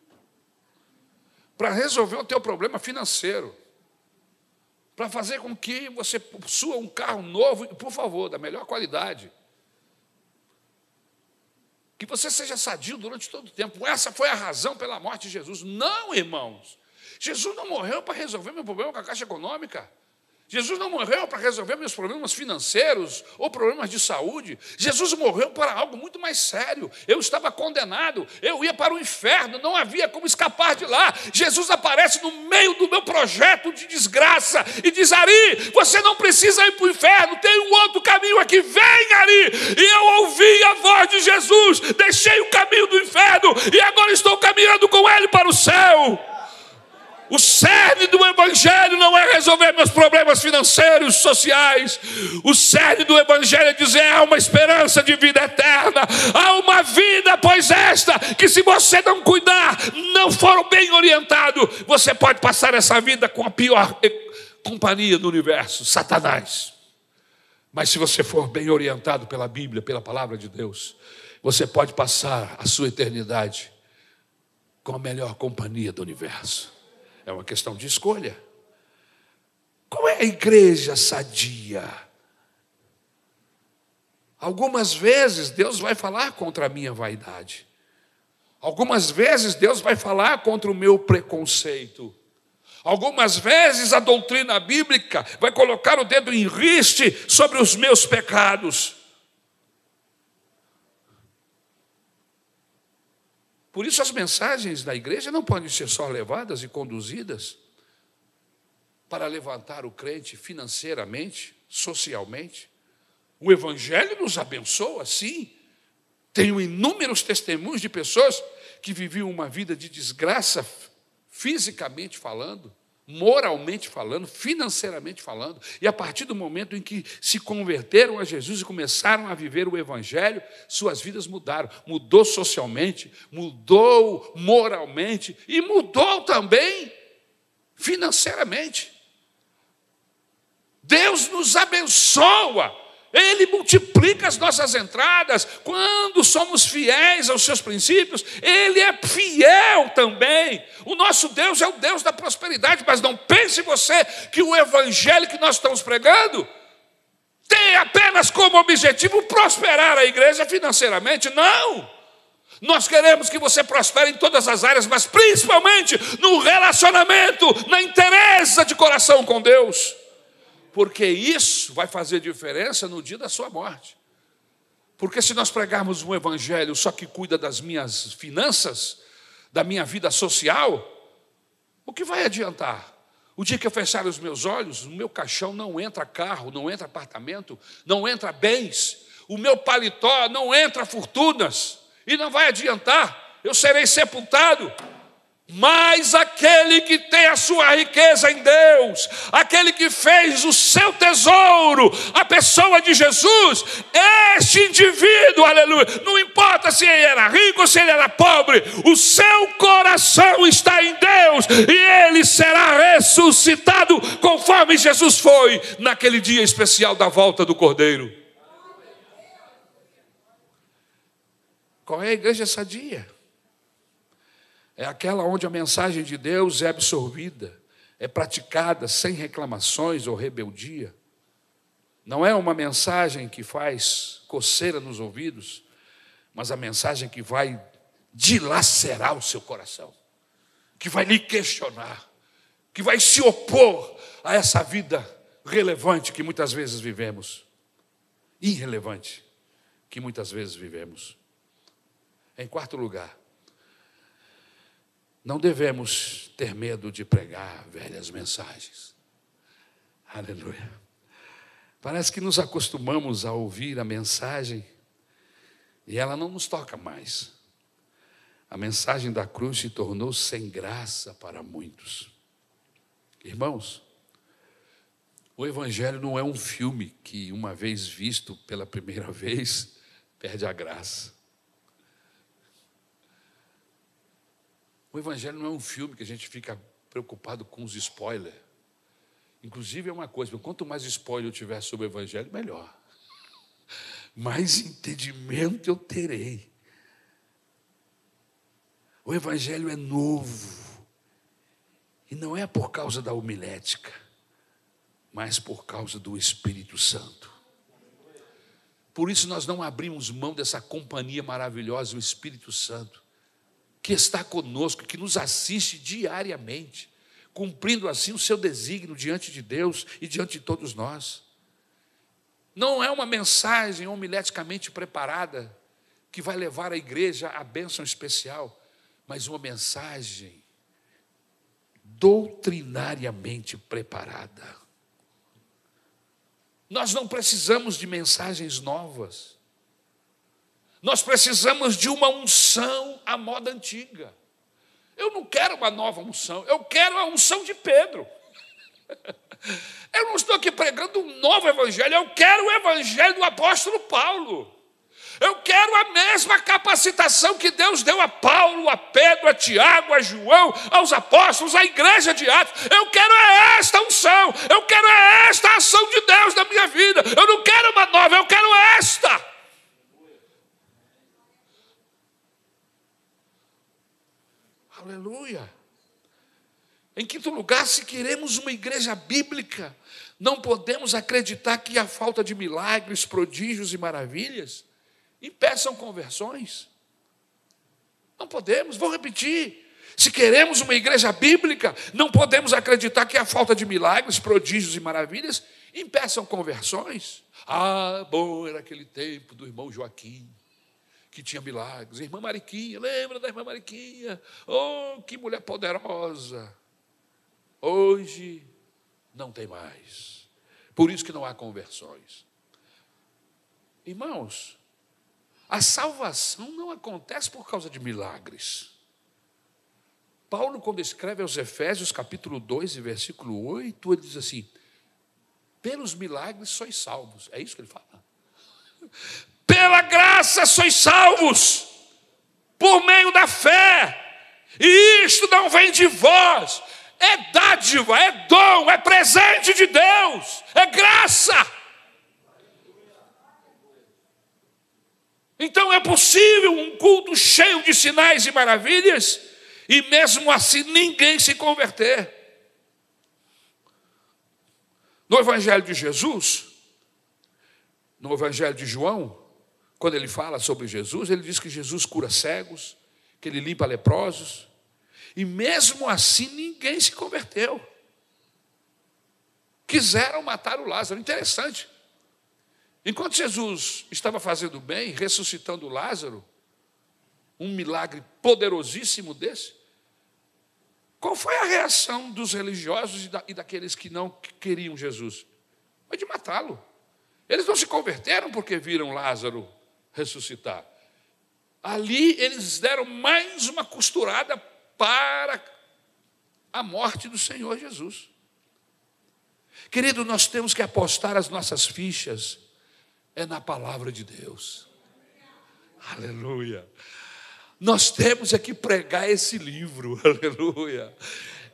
para resolver o teu problema financeiro, para fazer com que você possua um carro novo, por favor, da melhor qualidade que você seja sadio durante todo o tempo. Essa foi a razão pela morte de Jesus. Não, irmãos. Jesus não morreu para resolver meu problema com a Caixa Econômica. Jesus não morreu para resolver meus problemas financeiros ou problemas de saúde. Jesus morreu para algo muito mais sério. Eu estava condenado, eu ia para o inferno, não havia como escapar de lá. Jesus aparece no meio do meu projeto de desgraça e diz: Ari, você não precisa ir para o inferno, tem um outro caminho aqui, vem, Ari. E eu ouvi a voz de Jesus, deixei o caminho do inferno e agora estou caminhando com ele para o céu. O cerne do Evangelho não é resolver meus problemas financeiros, sociais. O cerne do Evangelho é dizer: há uma esperança de vida eterna, há uma vida após esta, que se você não cuidar, não for bem orientado, você pode passar essa vida com a pior companhia do universo, Satanás. Mas se você for bem orientado pela Bíblia, pela palavra de Deus, você pode passar a sua eternidade com a melhor companhia do universo. É uma questão de escolha. Qual é a igreja sadia? Algumas vezes Deus vai falar contra a minha vaidade. Algumas vezes Deus vai falar contra o meu preconceito. Algumas vezes a doutrina bíblica vai colocar o dedo em riste sobre os meus pecados. Por isso, as mensagens da igreja não podem ser só levadas e conduzidas para levantar o crente financeiramente, socialmente. O Evangelho nos abençoa, sim. Tenho inúmeros testemunhos de pessoas que viviam uma vida de desgraça, fisicamente falando, moralmente falando, financeiramente falando, e a partir do momento em que se converteram a Jesus e começaram a viver o Evangelho, suas vidas mudaram. Mudou socialmente, mudou moralmente e mudou também financeiramente. Deus nos abençoa ele multiplica as nossas entradas. Quando somos fiéis aos seus princípios, Ele é fiel também. O nosso Deus é o Deus da prosperidade, mas não pense você que o evangelho que nós estamos pregando tem apenas como objetivo prosperar a igreja financeiramente. Não! Nós queremos que você prospere em todas as áreas, mas principalmente no relacionamento, na interesse de coração com Deus porque isso vai fazer diferença no dia da sua morte. Porque se nós pregarmos um evangelho só que cuida das minhas finanças, da minha vida social, o que vai adiantar? O dia que eu fechar os meus olhos, no meu caixão não entra carro, não entra apartamento, não entra bens, o meu paletó não entra fortunas, e não vai adiantar, eu serei sepultado. Mas aquele que tem a sua riqueza em Deus, aquele que fez o seu tesouro, a pessoa de Jesus, este indivíduo, aleluia, não importa se ele era rico ou se ele era pobre, o seu coração está em Deus e ele será ressuscitado conforme Jesus foi naquele dia especial da volta do Cordeiro. Qual é a igreja sadia? É aquela onde a mensagem de Deus é absorvida, é praticada sem reclamações ou rebeldia. Não é uma mensagem que faz coceira nos ouvidos, mas a mensagem que vai dilacerar o seu coração, que vai lhe questionar, que vai se opor a essa vida relevante que muitas vezes vivemos, irrelevante que muitas vezes vivemos. Em quarto lugar, não devemos ter medo de pregar velhas mensagens. Aleluia. Parece que nos acostumamos a ouvir a mensagem e ela não nos toca mais. A mensagem da cruz se tornou sem graça para muitos. Irmãos, o Evangelho não é um filme que, uma vez visto pela primeira vez, perde a graça. O Evangelho não é um filme que a gente fica preocupado com os spoilers. Inclusive é uma coisa, quanto mais spoiler eu tiver sobre o Evangelho, melhor. Mais entendimento eu terei. O Evangelho é novo. E não é por causa da homilética, mas por causa do Espírito Santo. Por isso nós não abrimos mão dessa companhia maravilhosa, o Espírito Santo que está conosco, que nos assiste diariamente, cumprindo assim o seu desígnio diante de Deus e diante de todos nós. Não é uma mensagem homileticamente preparada que vai levar a igreja à bênção especial, mas uma mensagem doutrinariamente preparada. Nós não precisamos de mensagens novas. Nós precisamos de uma unção à moda antiga. Eu não quero uma nova unção, eu quero a unção de Pedro. Eu não estou aqui pregando um novo evangelho, eu quero o evangelho do apóstolo Paulo. Eu quero a mesma capacitação que Deus deu a Paulo, a Pedro, a Tiago, a João, aos apóstolos, à igreja de Atos. Eu quero esta unção, eu quero esta ação de Deus na minha vida. Eu não quero uma nova, eu quero esta. Aleluia. Em quinto lugar, se queremos uma igreja bíblica, não podemos acreditar que a falta de milagres, prodígios e maravilhas impeçam conversões. Não podemos, vou repetir. Se queremos uma igreja bíblica, não podemos acreditar que a falta de milagres, prodígios e maravilhas impeçam conversões. Ah, bom era aquele tempo do irmão Joaquim que tinha milagres. Irmã Mariquinha, lembra da irmã Mariquinha? Oh, que mulher poderosa. Hoje não tem mais. Por isso que não há conversões. Irmãos, a salvação não acontece por causa de milagres. Paulo, quando escreve aos Efésios, capítulo 2, versículo 8, ele diz assim: pelos milagres sois salvos. É isso que ele fala. Pela graça sois salvos, por meio da fé. E isto não vem de vós, é dádiva, é dom, é presente de Deus, é graça. Então é possível um culto cheio de sinais e maravilhas, e mesmo assim ninguém se converter. No Evangelho de Jesus, no Evangelho de João, quando ele fala sobre Jesus, ele diz que Jesus cura cegos, que ele limpa leprosos, e mesmo assim ninguém se converteu. Quiseram matar o Lázaro. Interessante. Enquanto Jesus estava fazendo bem, ressuscitando Lázaro, um milagre poderosíssimo desse, qual foi a reação dos religiosos e daqueles que não queriam Jesus? Foi de matá-lo. Eles não se converteram porque viram Lázaro ressuscitar. Ali eles deram mais uma costurada para a morte do Senhor Jesus. Querido, nós temos que apostar as nossas fichas é na palavra de Deus. Aleluia. Nós temos é pregar esse livro. Aleluia.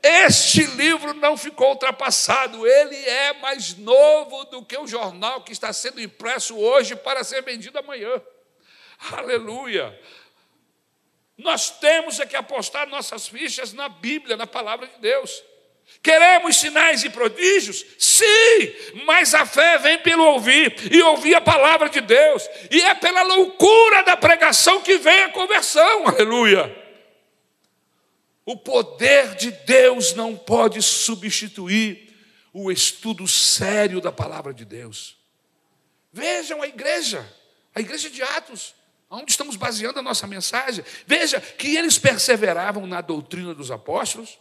Este livro não ficou ultrapassado, ele é mais novo do que o jornal que está sendo impresso hoje para ser vendido amanhã. Aleluia! Nós temos é que apostar nossas fichas na Bíblia, na palavra de Deus. Queremos sinais e prodígios? Sim, mas a fé vem pelo ouvir e ouvir a palavra de Deus, e é pela loucura da pregação que vem a conversão, aleluia. O poder de Deus não pode substituir o estudo sério da palavra de Deus. Vejam a igreja, a igreja de Atos, onde estamos baseando a nossa mensagem. Veja que eles perseveravam na doutrina dos apóstolos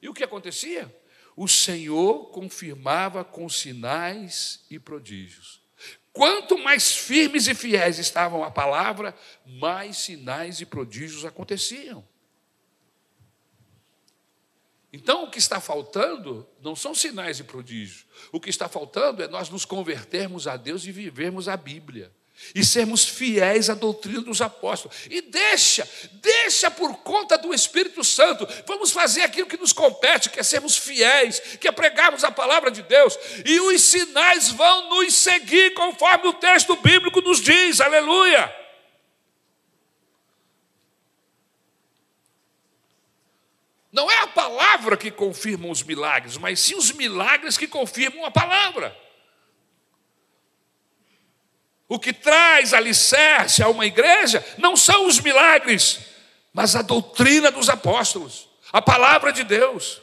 e o que acontecia? O Senhor confirmava com sinais e prodígios. Quanto mais firmes e fiéis estavam à palavra, mais sinais e prodígios aconteciam. Então, o que está faltando não são sinais e prodígios. O que está faltando é nós nos convertermos a Deus e vivermos a Bíblia e sermos fiéis à doutrina dos apóstolos. E deixa, deixa por conta do Espírito Santo. Vamos fazer aquilo que nos compete, que é sermos fiéis, que é pregarmos a palavra de Deus. E os sinais vão nos seguir conforme o texto bíblico nos diz. Aleluia! Não é a palavra que confirma os milagres, mas sim os milagres que confirmam a palavra. O que traz alicerce a uma igreja não são os milagres, mas a doutrina dos apóstolos, a palavra de Deus.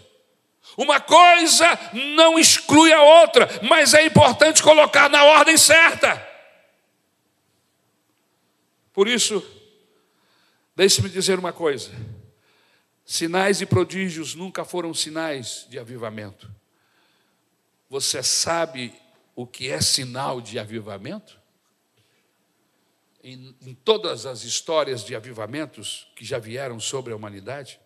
Uma coisa não exclui a outra, mas é importante colocar na ordem certa. Por isso, deixe-me dizer uma coisa: sinais e prodígios nunca foram sinais de avivamento. Você sabe o que é sinal de avivamento? em, em todas as histórias de avivamentos que já vieram sobre a humanidade?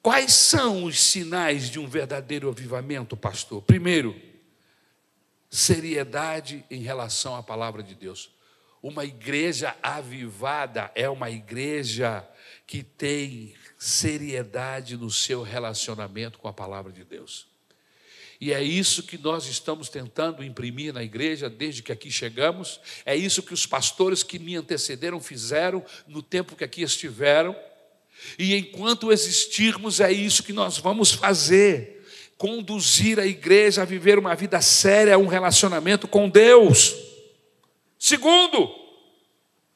Quais são os sinais de um verdadeiro avivamento, pastor? Primeiro, seriedade em relação à palavra de Deus. Uma igreja avivada é uma igreja que tem seriedade no seu relacionamento com a palavra de Deus. E é isso que nós estamos tentando imprimir na igreja desde que aqui chegamos. É isso que os pastores que me antecederam fizeram no tempo que aqui estiveram. E enquanto existirmos, é isso que nós vamos fazer conduzir a igreja a viver uma vida séria, um relacionamento com Deus. Segundo,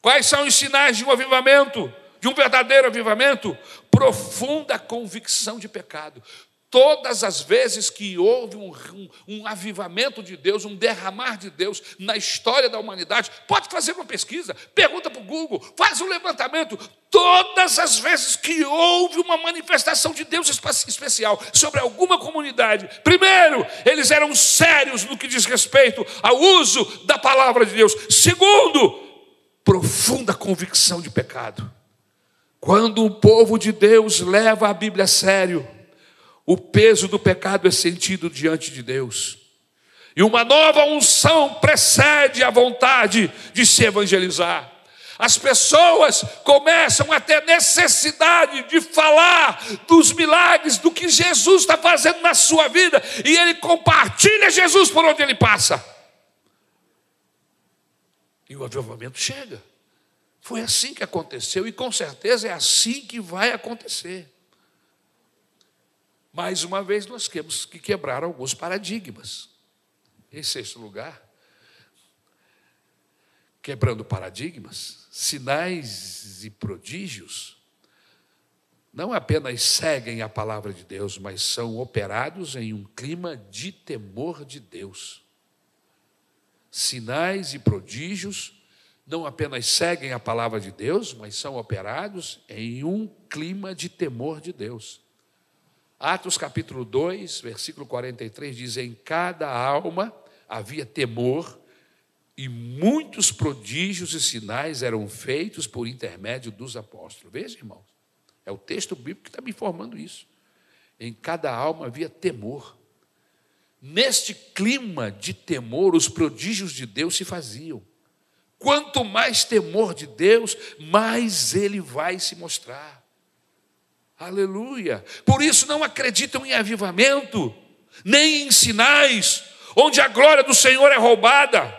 quais são os sinais de um avivamento, de um verdadeiro avivamento? Profunda convicção de pecado. Todas as vezes que houve um, um, um, avivamento de Deus, um derramar de Deus na história da humanidade, pode fazer uma pesquisa, pergunta para o Google, faz um levantamento. Todas as vezes que houve uma manifestação de Deus especial sobre alguma comunidade, primeiro, eles eram sérios no que diz respeito ao uso da palavra de Deus. Segundo, profunda convicção de pecado. Quando o povo de Deus leva a Bíblia a sério, o peso do pecado é sentido diante de Deus. E uma nova unção precede a vontade de se evangelizar. As pessoas começam a ter necessidade de falar dos milagres, do que Jesus está fazendo na sua vida, e ele compartilha Jesus por onde ele passa. E o avivamento chega. Foi assim que aconteceu, e com certeza é assim que vai acontecer. Mais uma vez, nós temos que quebrar alguns paradigmas. Em sexto lugar, quebrando paradigmas, sinais e prodígios não apenas seguem a palavra de Deus, mas são operados em um clima de temor de Deus. Sinais e prodígios não apenas seguem a palavra de Deus, mas são operados em um clima de temor de Deus. Atos capítulo 2, versículo 43 diz: Em cada alma havia temor, e muitos prodígios e sinais eram feitos por intermédio dos apóstolos. Veja, irmãos, é o texto bíblico que está me informando isso. Em cada alma havia temor. Neste clima de temor, os prodígios de Deus se faziam. Quanto mais temor de Deus, mais ele vai se mostrar. Aleluia. Por isso não acreditam em avivamento, nem em sinais, onde a glória do Senhor é roubada.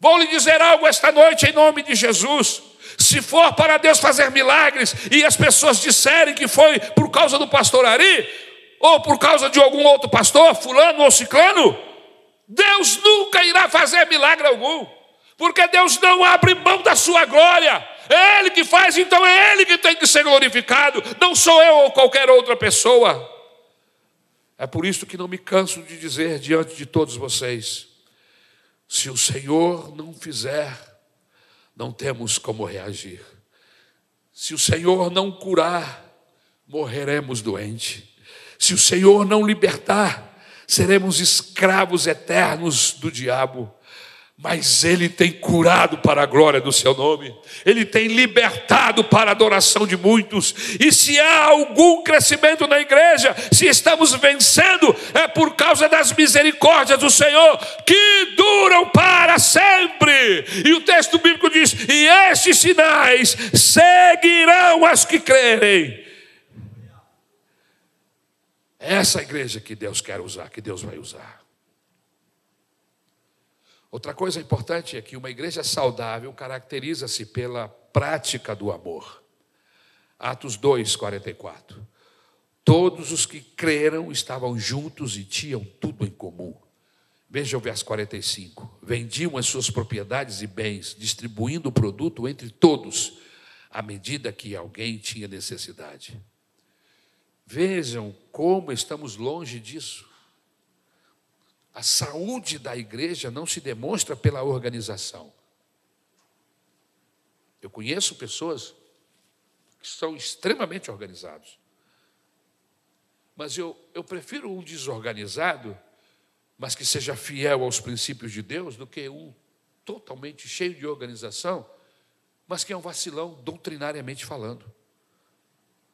Vou lhe dizer algo esta noite em nome de Jesus. Se for para Deus fazer milagres e as pessoas disserem que foi por causa do pastor Ari, ou por causa de algum outro pastor, fulano ou ciclano, Deus nunca irá fazer milagre algum, porque Deus não abre mão da sua glória. É Ele que faz, então é Ele que tem que ser glorificado, não sou eu ou qualquer outra pessoa. É por isso que não me canso de dizer diante de todos vocês: se o Senhor não fizer, não temos como reagir. Se o Senhor não curar, morreremos doentes. Se o Senhor não libertar, seremos escravos eternos do diabo mas Ele tem curado para a glória do Seu nome, Ele tem libertado para a adoração de muitos, e se há algum crescimento na igreja, se estamos vencendo, é por causa das misericórdias do Senhor, que duram para sempre. E o texto bíblico diz: E estes sinais seguirão as que crerem. É essa igreja que Deus quer usar, que Deus vai usar. Outra coisa importante é que uma igreja saudável caracteriza-se pela prática do amor. Atos 2, 44. Todos os que creram estavam juntos e tinham tudo em comum. Veja o verso 45. Vendiam as suas propriedades e bens, distribuindo o produto entre todos, à medida que alguém tinha necessidade. Vejam como estamos longe disso. A saúde da igreja não se demonstra pela organização. Eu conheço pessoas que são extremamente organizados. Mas eu, eu prefiro um desorganizado, mas que seja fiel aos princípios de Deus, do que um totalmente cheio de organização, mas que é um vacilão doutrinariamente falando.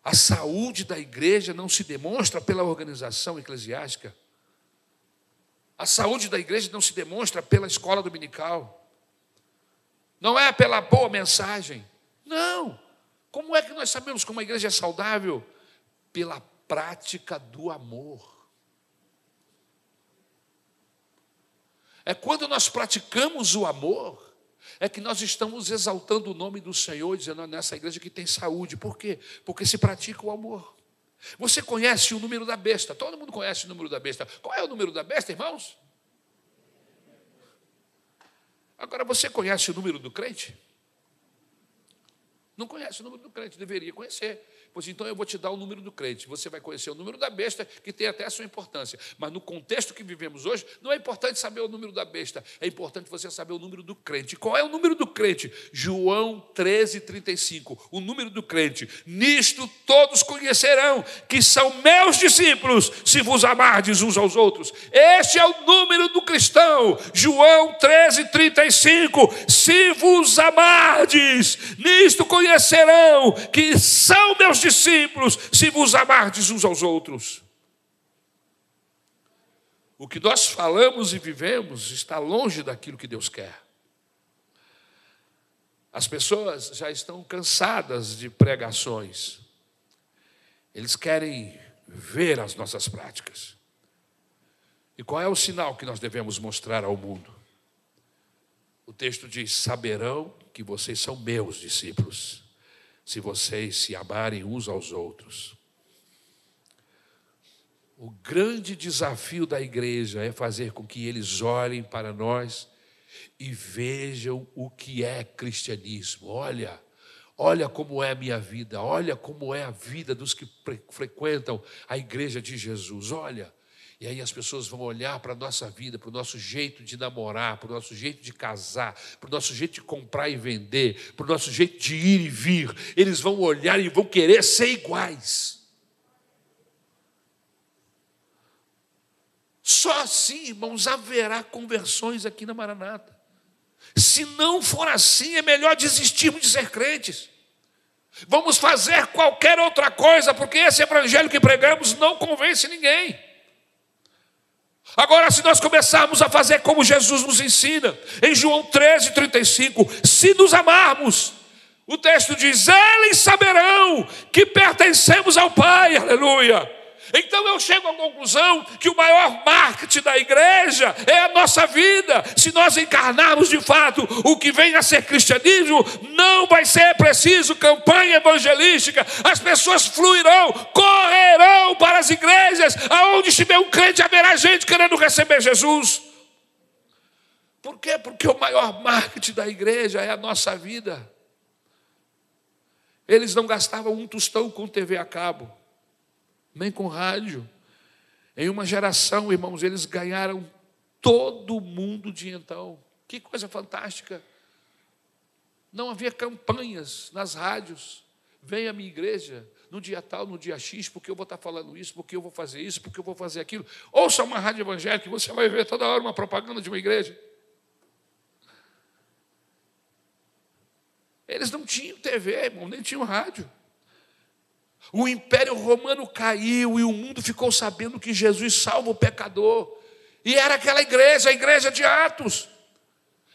A saúde da igreja não se demonstra pela organização eclesiástica. A saúde da igreja não se demonstra pela escola dominical, não é pela boa mensagem. Não. Como é que nós sabemos como a igreja é saudável? Pela prática do amor. É quando nós praticamos o amor, é que nós estamos exaltando o nome do Senhor, dizendo nessa igreja que tem saúde. Por quê? Porque se pratica o amor. Você conhece o número da besta? Todo mundo conhece o número da besta. Qual é o número da besta, irmãos? Agora, você conhece o número do crente? Não conhece o número do crente, deveria conhecer. Pois então eu vou te dar o número do crente. Você vai conhecer o número da besta, que tem até a sua importância. Mas no contexto que vivemos hoje, não é importante saber o número da besta, é importante você saber o número do crente. Qual é o número do crente? João 13, 35. O número do crente. Nisto todos conhecerão que são meus discípulos, se vos amardes uns aos outros. Este é o número do cristão. João 13, 35. Se vos amardes, nisto conhecerão que são meus discípulos, se vos amardes uns aos outros. O que nós falamos e vivemos está longe daquilo que Deus quer. As pessoas já estão cansadas de pregações. Eles querem ver as nossas práticas. E qual é o sinal que nós devemos mostrar ao mundo? O texto diz: saberão que vocês são meus discípulos se vocês se amarem uns aos outros. O grande desafio da igreja é fazer com que eles olhem para nós e vejam o que é cristianismo. Olha, olha como é a minha vida, olha como é a vida dos que frequentam a igreja de Jesus. Olha, e aí as pessoas vão olhar para a nossa vida, para o nosso jeito de namorar, para o nosso jeito de casar, para o nosso jeito de comprar e vender, para o nosso jeito de ir e vir. Eles vão olhar e vão querer ser iguais. Só assim, irmãos, haverá conversões aqui na Maranata. Se não for assim, é melhor desistirmos de ser crentes. Vamos fazer qualquer outra coisa, porque esse evangelho que pregamos não convence ninguém. Agora, se nós começarmos a fazer como Jesus nos ensina, em João 13, 35, se nos amarmos, o texto diz: eles saberão que pertencemos ao Pai, aleluia. Então eu chego à conclusão que o maior marketing da igreja é a nossa vida. Se nós encarnarmos de fato o que vem a ser cristianismo, não vai ser preciso campanha evangelística. As pessoas fluirão, correrão para as igrejas, aonde estiver um crente, haverá gente querendo receber Jesus. Por quê? Porque o maior marketing da igreja é a nossa vida. Eles não gastavam um tostão com TV a cabo nem com rádio. Em uma geração, irmãos, eles ganharam todo mundo de então. Que coisa fantástica. Não havia campanhas nas rádios. Venha à minha igreja no dia tal, no dia X, porque eu vou estar falando isso, porque eu vou fazer isso, porque eu vou fazer aquilo. Ouça uma rádio evangélica e você vai ver toda hora uma propaganda de uma igreja. Eles não tinham TV, irmão, nem tinham rádio. O império romano caiu e o mundo ficou sabendo que Jesus salva o pecador. E era aquela igreja, a igreja de Atos.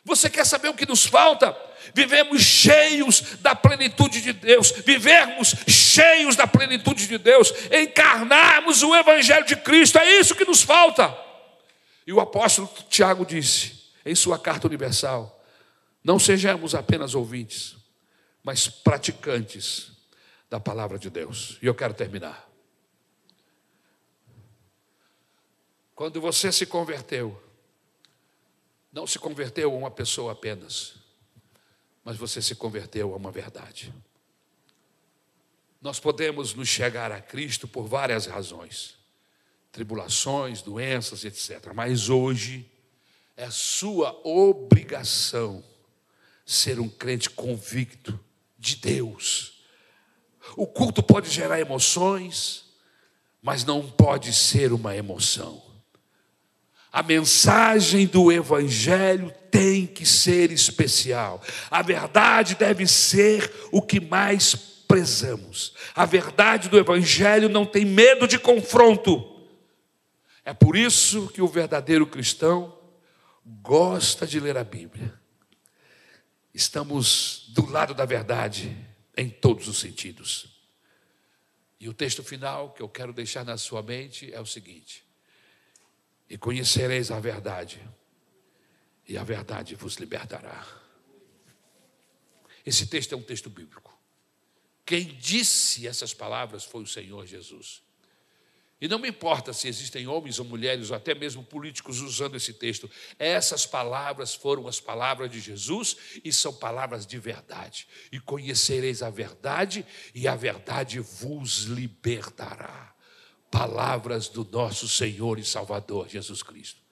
Você quer saber o que nos falta? Vivemos cheios da plenitude de Deus, vivermos cheios da plenitude de Deus, encarnarmos o Evangelho de Cristo, é isso que nos falta. E o apóstolo Tiago disse em sua carta universal: não sejamos apenas ouvintes, mas praticantes da palavra de Deus. E eu quero terminar. Quando você se converteu, não se converteu a uma pessoa apenas, mas você se converteu a uma verdade. Nós podemos nos chegar a Cristo por várias razões, tribulações, doenças, etc. Mas hoje é sua obrigação ser um crente convicto de Deus o culto pode gerar emoções, mas não pode ser uma emoção. A mensagem do Evangelho tem que ser especial. A verdade deve ser o que mais prezamos. A verdade do Evangelho não tem medo de confronto. É por isso que o verdadeiro cristão gosta de ler a Bíblia. Estamos do lado da verdade em todos os sentidos. E o texto final que eu quero deixar na sua mente é o seguinte: E conhecereis a verdade, e a verdade vos libertará. Esse texto é um texto bíblico. Quem disse essas palavras foi o Senhor Jesus. E não me importa se existem homens ou mulheres, ou até mesmo políticos usando esse texto. Essas palavras foram as palavras de Jesus e são palavras de verdade. E conhecereis a verdade, e a verdade vos libertará. Palavras do nosso Senhor e Salvador Jesus Cristo.